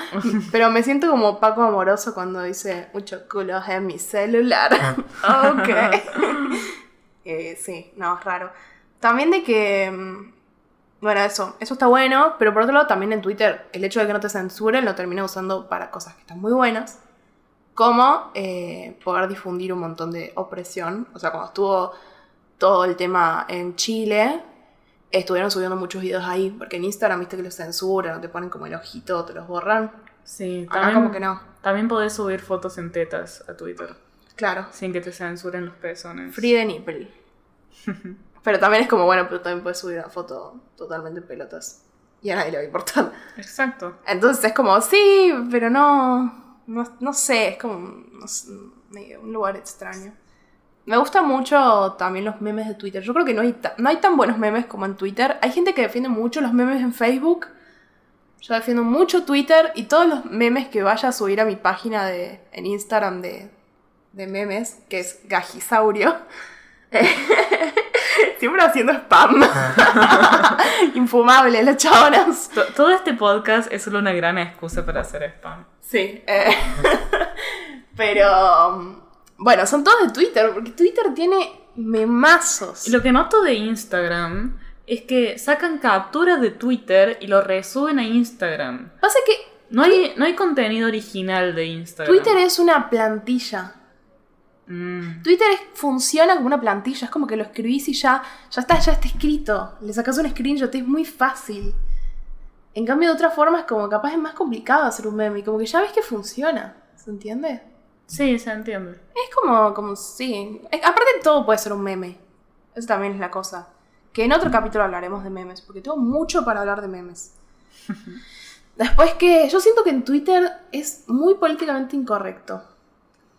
Pero me siento como Paco Amoroso cuando dice muchos culos en mi celular. ok. Eh, sí, no, es raro. También de que. Bueno, eso, eso está bueno, pero por otro lado también en Twitter el hecho de que no te censuren lo termina usando para cosas que están muy buenas, como eh, poder difundir un montón de opresión. O sea, cuando estuvo todo el tema en Chile, estuvieron subiendo muchos videos ahí, porque en Instagram viste que los censuran, te ponen como el ojito, te los borran. Sí, Acá también, como que no. también podés subir fotos en tetas a Twitter, Claro. sin que te censuren los pezones. Free the nipple. Pero también es como, bueno, pero también puedes subir una foto totalmente en pelotas. Y a nadie le va a importar. Exacto. Entonces es como, sí, pero no. No, no sé, es como no sé, un lugar extraño. Me gustan mucho también los memes de Twitter. Yo creo que no hay, ta- no hay tan buenos memes como en Twitter. Hay gente que defiende mucho los memes en Facebook. Yo defiendo mucho Twitter y todos los memes que vaya a subir a mi página de, en Instagram de, de memes, que es Gajisaurio. Siempre haciendo spam. Infumable, las chabonas. To- Todo este podcast es solo una gran excusa para hacer spam. Sí. eh, Pero. Bueno, son todos de Twitter, porque Twitter tiene memazos. Lo que noto de Instagram es que sacan capturas de Twitter y lo resuben a Instagram. Pasa que No hay, no hay contenido original de Instagram. Twitter es una plantilla. Mm, Twitter es- funciona como una plantilla, es como que lo escribís y ya, ya está, ya está escrito. Le sacas un screenshot, es muy fácil. En cambio, de otra forma es como capaz es más complicado hacer un meme, y como que ya ves que funciona. ¿Se entiende? Sí, se entiende. Es como, como, sí. Es- aparte todo puede ser un meme. Eso también es la cosa. Que en otro capítulo hablaremos de memes, porque tengo mucho para hablar de memes. Después que yo siento que en Twitter es muy políticamente incorrecto.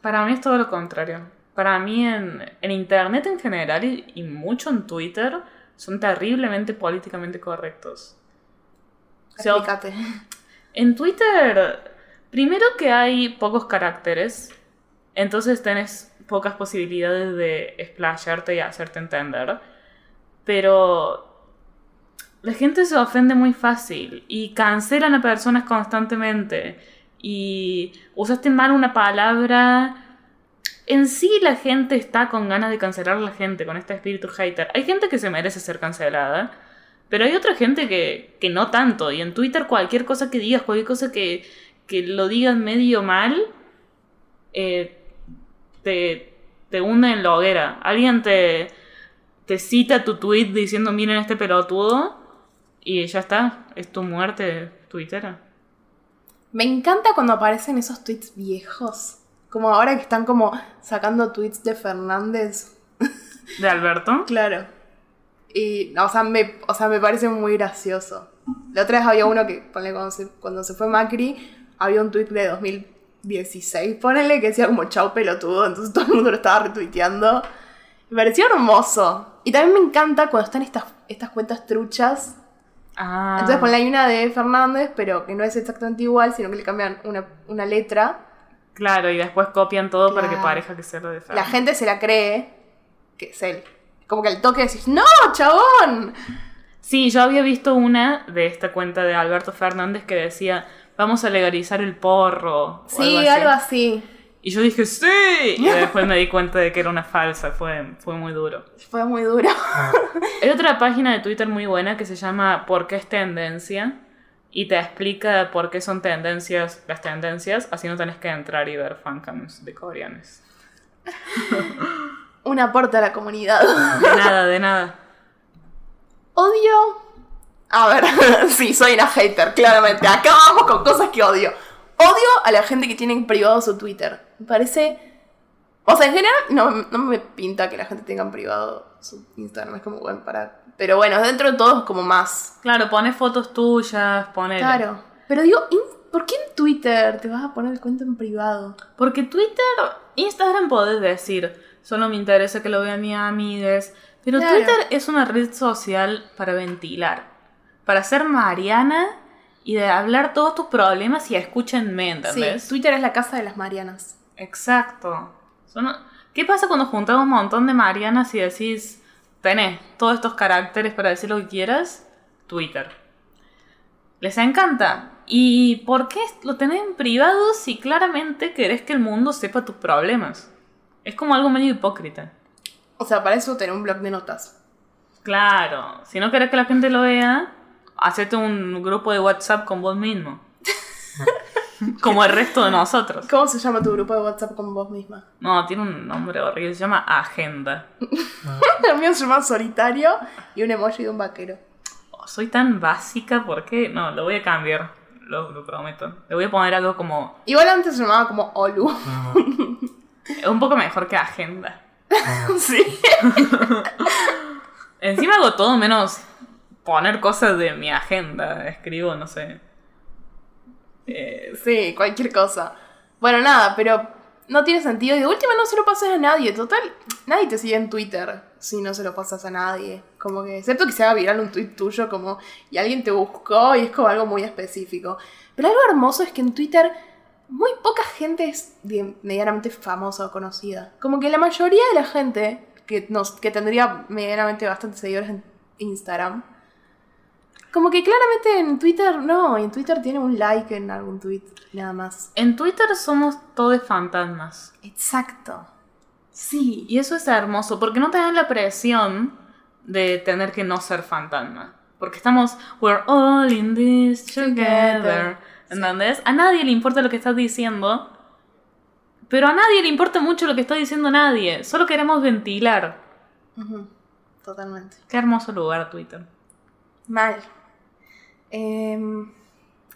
Para mí es todo lo contrario. Para mí en, en Internet en general y, y mucho en Twitter son terriblemente políticamente correctos. O sea. En Twitter, primero que hay pocos caracteres, entonces tenés pocas posibilidades de explayarte y hacerte entender. Pero la gente se ofende muy fácil y cancelan a personas constantemente. Y usaste mal una palabra. En sí la gente está con ganas de cancelar a la gente, con este espíritu hater. Hay gente que se merece ser cancelada. Pero hay otra gente que, que no tanto. Y en Twitter cualquier cosa que digas, cualquier cosa que, que lo digas medio mal, eh, te, te hunde en la hoguera. Alguien te, te cita tu tweet diciendo miren este pelotudo y ya está. Es tu muerte twittera. Me encanta cuando aparecen esos tweets viejos. Como ahora que están como sacando tweets de Fernández. ¿De Alberto? Claro. Y, o sea, me, o sea, me parece muy gracioso. La otra vez había uno que, ponle, cuando se, cuando se fue Macri, había un tweet de 2016, ponele, que decía como chau pelotudo, entonces todo el mundo lo estaba retuiteando. Me pareció hermoso. Y también me encanta cuando están estas, estas cuentas truchas. Ah. Entonces ponle hay una de Fernández, pero que no es exactamente igual, sino que le cambian una, una letra. Claro, y después copian todo para que parezca que sea lo de Fer. La gente se la cree que es él. Como que al toque decís, ¡No, chabón! Sí, yo había visto una de esta cuenta de Alberto Fernández que decía, vamos a legalizar el porro. o Sí, así. algo así. Y yo dije, sí. Y después me di cuenta de que era una falsa, fue, fue muy duro. Fue muy duro. Hay otra página de Twitter muy buena que se llama ¿Por qué es tendencia? y te explica por qué son tendencias las tendencias, así no tenés que entrar y ver fancams de coreanos. Un aporte a la comunidad. De nada, de nada. Odio. A ver, sí, soy una hater, claramente. Acá vamos con cosas que odio. Odio a la gente que tiene en privado su Twitter. Me parece. O sea, en general, no, no me pinta que la gente tenga en privado su Instagram. Es como, bueno, para. Pero bueno, dentro de todo es como más. Claro, pones fotos tuyas, pones... Claro. Pero digo, ¿por qué en Twitter te vas a poner el cuento en privado? Porque Twitter, Instagram podés decir, solo me interesa que lo vean mis amigues. Pero Claro. Twitter es una red social para ventilar, para ser Mariana y de hablar todos tus problemas y escúchenme, ¿entendés? Sí, Twitter es la casa de las Marianas. Exacto. Son- ¿Qué pasa cuando juntamos un montón de Marianas y decís, tenés todos estos caracteres para decir lo que quieras? Twitter. Les encanta. ¿Y por qué lo tenés en privado si claramente querés que el mundo sepa tus problemas? Es como algo medio hipócrita. O sea, para eso tener un blog de notas. Claro, si no querés que la gente lo vea, hacete un grupo de WhatsApp con vos mismo. como el resto de nosotros. ¿Cómo se llama tu grupo de WhatsApp con vos misma? No, tiene un nombre horrible, se llama Agenda. El mío se llama Solitario y un emoji de un vaquero. Oh, soy tan básica, ¿por qué? No, lo voy a cambiar, lo, lo prometo. Le voy a poner algo como... Igual antes se llamaba como Olu. Un poco mejor que Agenda. sí. Encima hago todo menos poner cosas de mi agenda. Escribo, no sé. Eh, Sí, cualquier cosa. Bueno, nada, pero no tiene sentido. Y de última no se lo pases a nadie. Total, nadie te sigue en Twitter si no se lo pasas a nadie. Como que, excepto que se haga viral un tweet tuyo como y alguien te buscó y es como algo muy específico. Pero algo hermoso es que en Twitter muy poca gente es medianamente famosa o conocida. Como que la mayoría de la gente que, nos, que tendría medianamente bastantes seguidores en Instagram. Como que claramente en Twitter no, en Twitter tiene un like en algún tweet, nada más. en Twitter somos todos fantasmas. Exacto. Sí. Y eso es hermoso, porque no te dan la presión de tener que no ser fantasma. Porque estamos, we're all in this together. ¿Entendés? A nadie le importa lo que estás diciendo. Pero a nadie le importa mucho lo que está diciendo nadie. Solo queremos ventilar. Totalmente. Qué hermoso lugar Twitter. Mal. Em,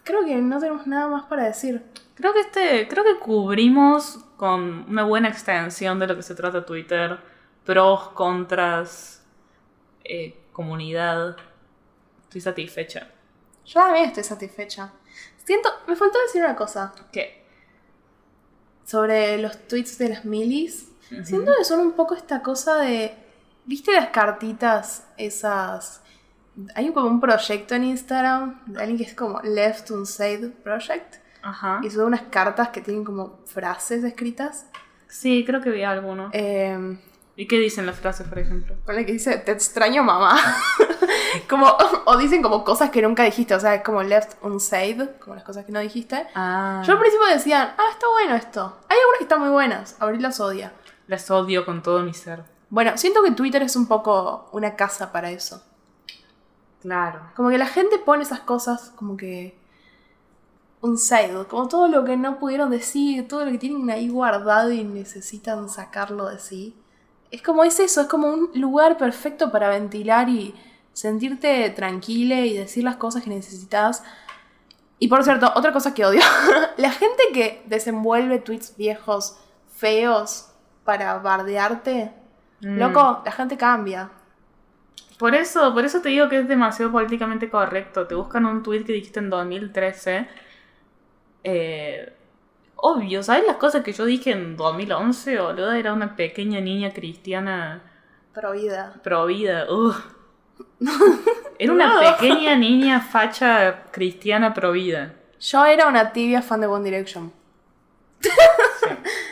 creo que no tenemos nada más para decir. Creo que este, creo que cubrimos con una buena extensión de lo que se trata Twitter. Pros, contras, eh, comunidad. Estoy satisfecha. Yo también estoy satisfecha. Siento, me faltó decir una cosa ¿Qué? sobre los tweets de las milis. Siento que son un poco esta cosa de. ¿Viste las cartitas esas? Hay como un proyecto en Instagram de alguien que es como Left Unsaid Project. Ajá. Y son unas cartas que tienen como frases escritas. Sí, creo que vi alguno. Eh, ¿Y qué dicen las frases, por ejemplo? con la que dice, te extraño mamá. como, o dicen como cosas que nunca dijiste, o sea, es como left unsaid, como las cosas que no dijiste. Ah, Yo al principio decían, ah, está bueno esto. Hay algunas que están muy buenas, Abril las odia. las odio con todo mi ser. Bueno, siento que Twitter es un poco una casa para eso. Claro. Como que la gente pone esas cosas como que... Unsaid, como todo lo que no pudieron decir, todo lo que tienen ahí guardado y necesitan sacarlo de sí. Es como es eso, es como un lugar perfecto para ventilar y sentirte tranquila y decir las cosas que necesitas. Y por cierto, otra cosa que odio, la gente que desenvuelve tweets viejos, feos, para bardearte, Mm. loco, la gente cambia. Por eso, por eso te digo que es demasiado políticamente correcto. Te buscan un tweet que dijiste en 2013. Eh, obvio, ¿sabes las cosas que yo dije en 2011? Boluda, era una pequeña niña cristiana Pro vida. pro vida. ugh. Era una pequeña niña facha cristiana pro vida. Yo era una tibia fan de One Direction.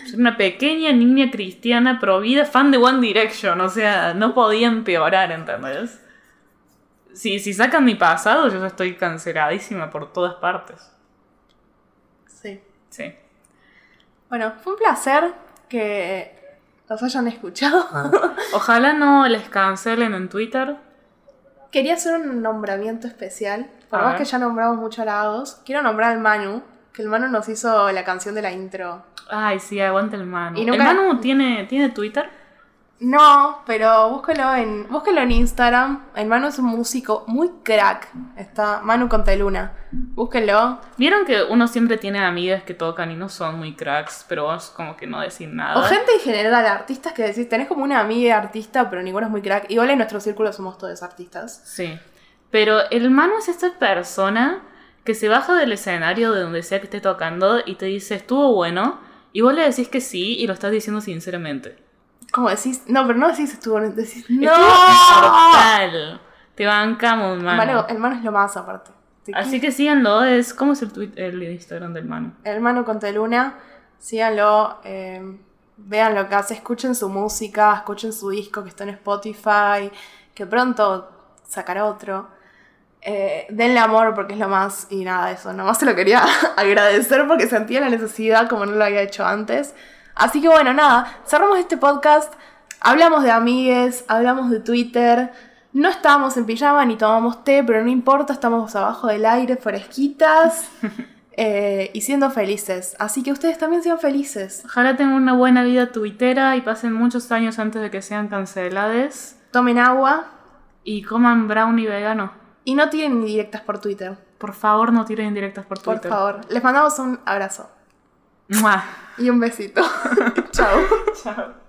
Era una pequeña niña cristiana pro vida, fan de One Direction. O sea, no podía empeorar, ¿entendés? Si, si sacan mi pasado, yo ya estoy canceladísima por todas partes. Sí. Sí. Bueno, fue un placer que los hayan escuchado. Ojalá no les cancelen en Twitter. Quería hacer un nombramiento especial por A más ver. que ya nombramos mucho a quiero nombrar al Manu, que el Manu nos hizo la canción de la intro. Ay, sí, aguanta el Manu. Y nunca- ¿El Manu tiene, tiene Twitter? No, pero búsquelo en, búsquelo en Instagram. El Manu es un músico muy crack. Está Manu Conteluna. Búsquenlo. Vieron que uno siempre tiene amigas que tocan y no son muy cracks, pero vos como que no decís nada. O gente en general, artistas que decís, tenés como una amiga artista, pero ninguno es muy crack. Igual en nuestro círculo somos todos artistas. Sí. Pero el Manu es esta persona que se baja del escenario de donde sea que esté tocando y te dice, estuvo bueno, y vos le decís que sí y lo estás diciendo sinceramente. Como decís, no, pero no decís estuvo, decís, no. Estuvo. Te bancamos. Manu, el Manu es lo más aparte. Te Así que síganlo, es... ¿Cómo es el, tweet, el Instagram del Manu? El Manu Conteluna, síganlo, eh, vean lo que hace, escuchen su música, escuchen su disco que está en Spotify, que pronto sacará otro. Eh, denle amor porque es lo más, y nada, eso, nomás se lo quería agradecer porque sentía la necesidad como no lo había hecho antes. Así que bueno, nada, cerramos este podcast, hablamos de amigues, hablamos de Twitter, no estábamos en pijama ni tomamos té, pero no importa, estamos abajo del aire, fresquitas eh, y siendo felices. Así que ustedes también sean felices. Ojalá tengan una buena vida tuitera y pasen muchos años antes de que sean canceladas. Tomen agua Y coman brownie vegano. Y no tiren directas por Twitter. Por favor, no tiren indirectas por Por Twitter. favor. Les mandamos un abrazo ¡Mua! y un besito. Chao. Chao.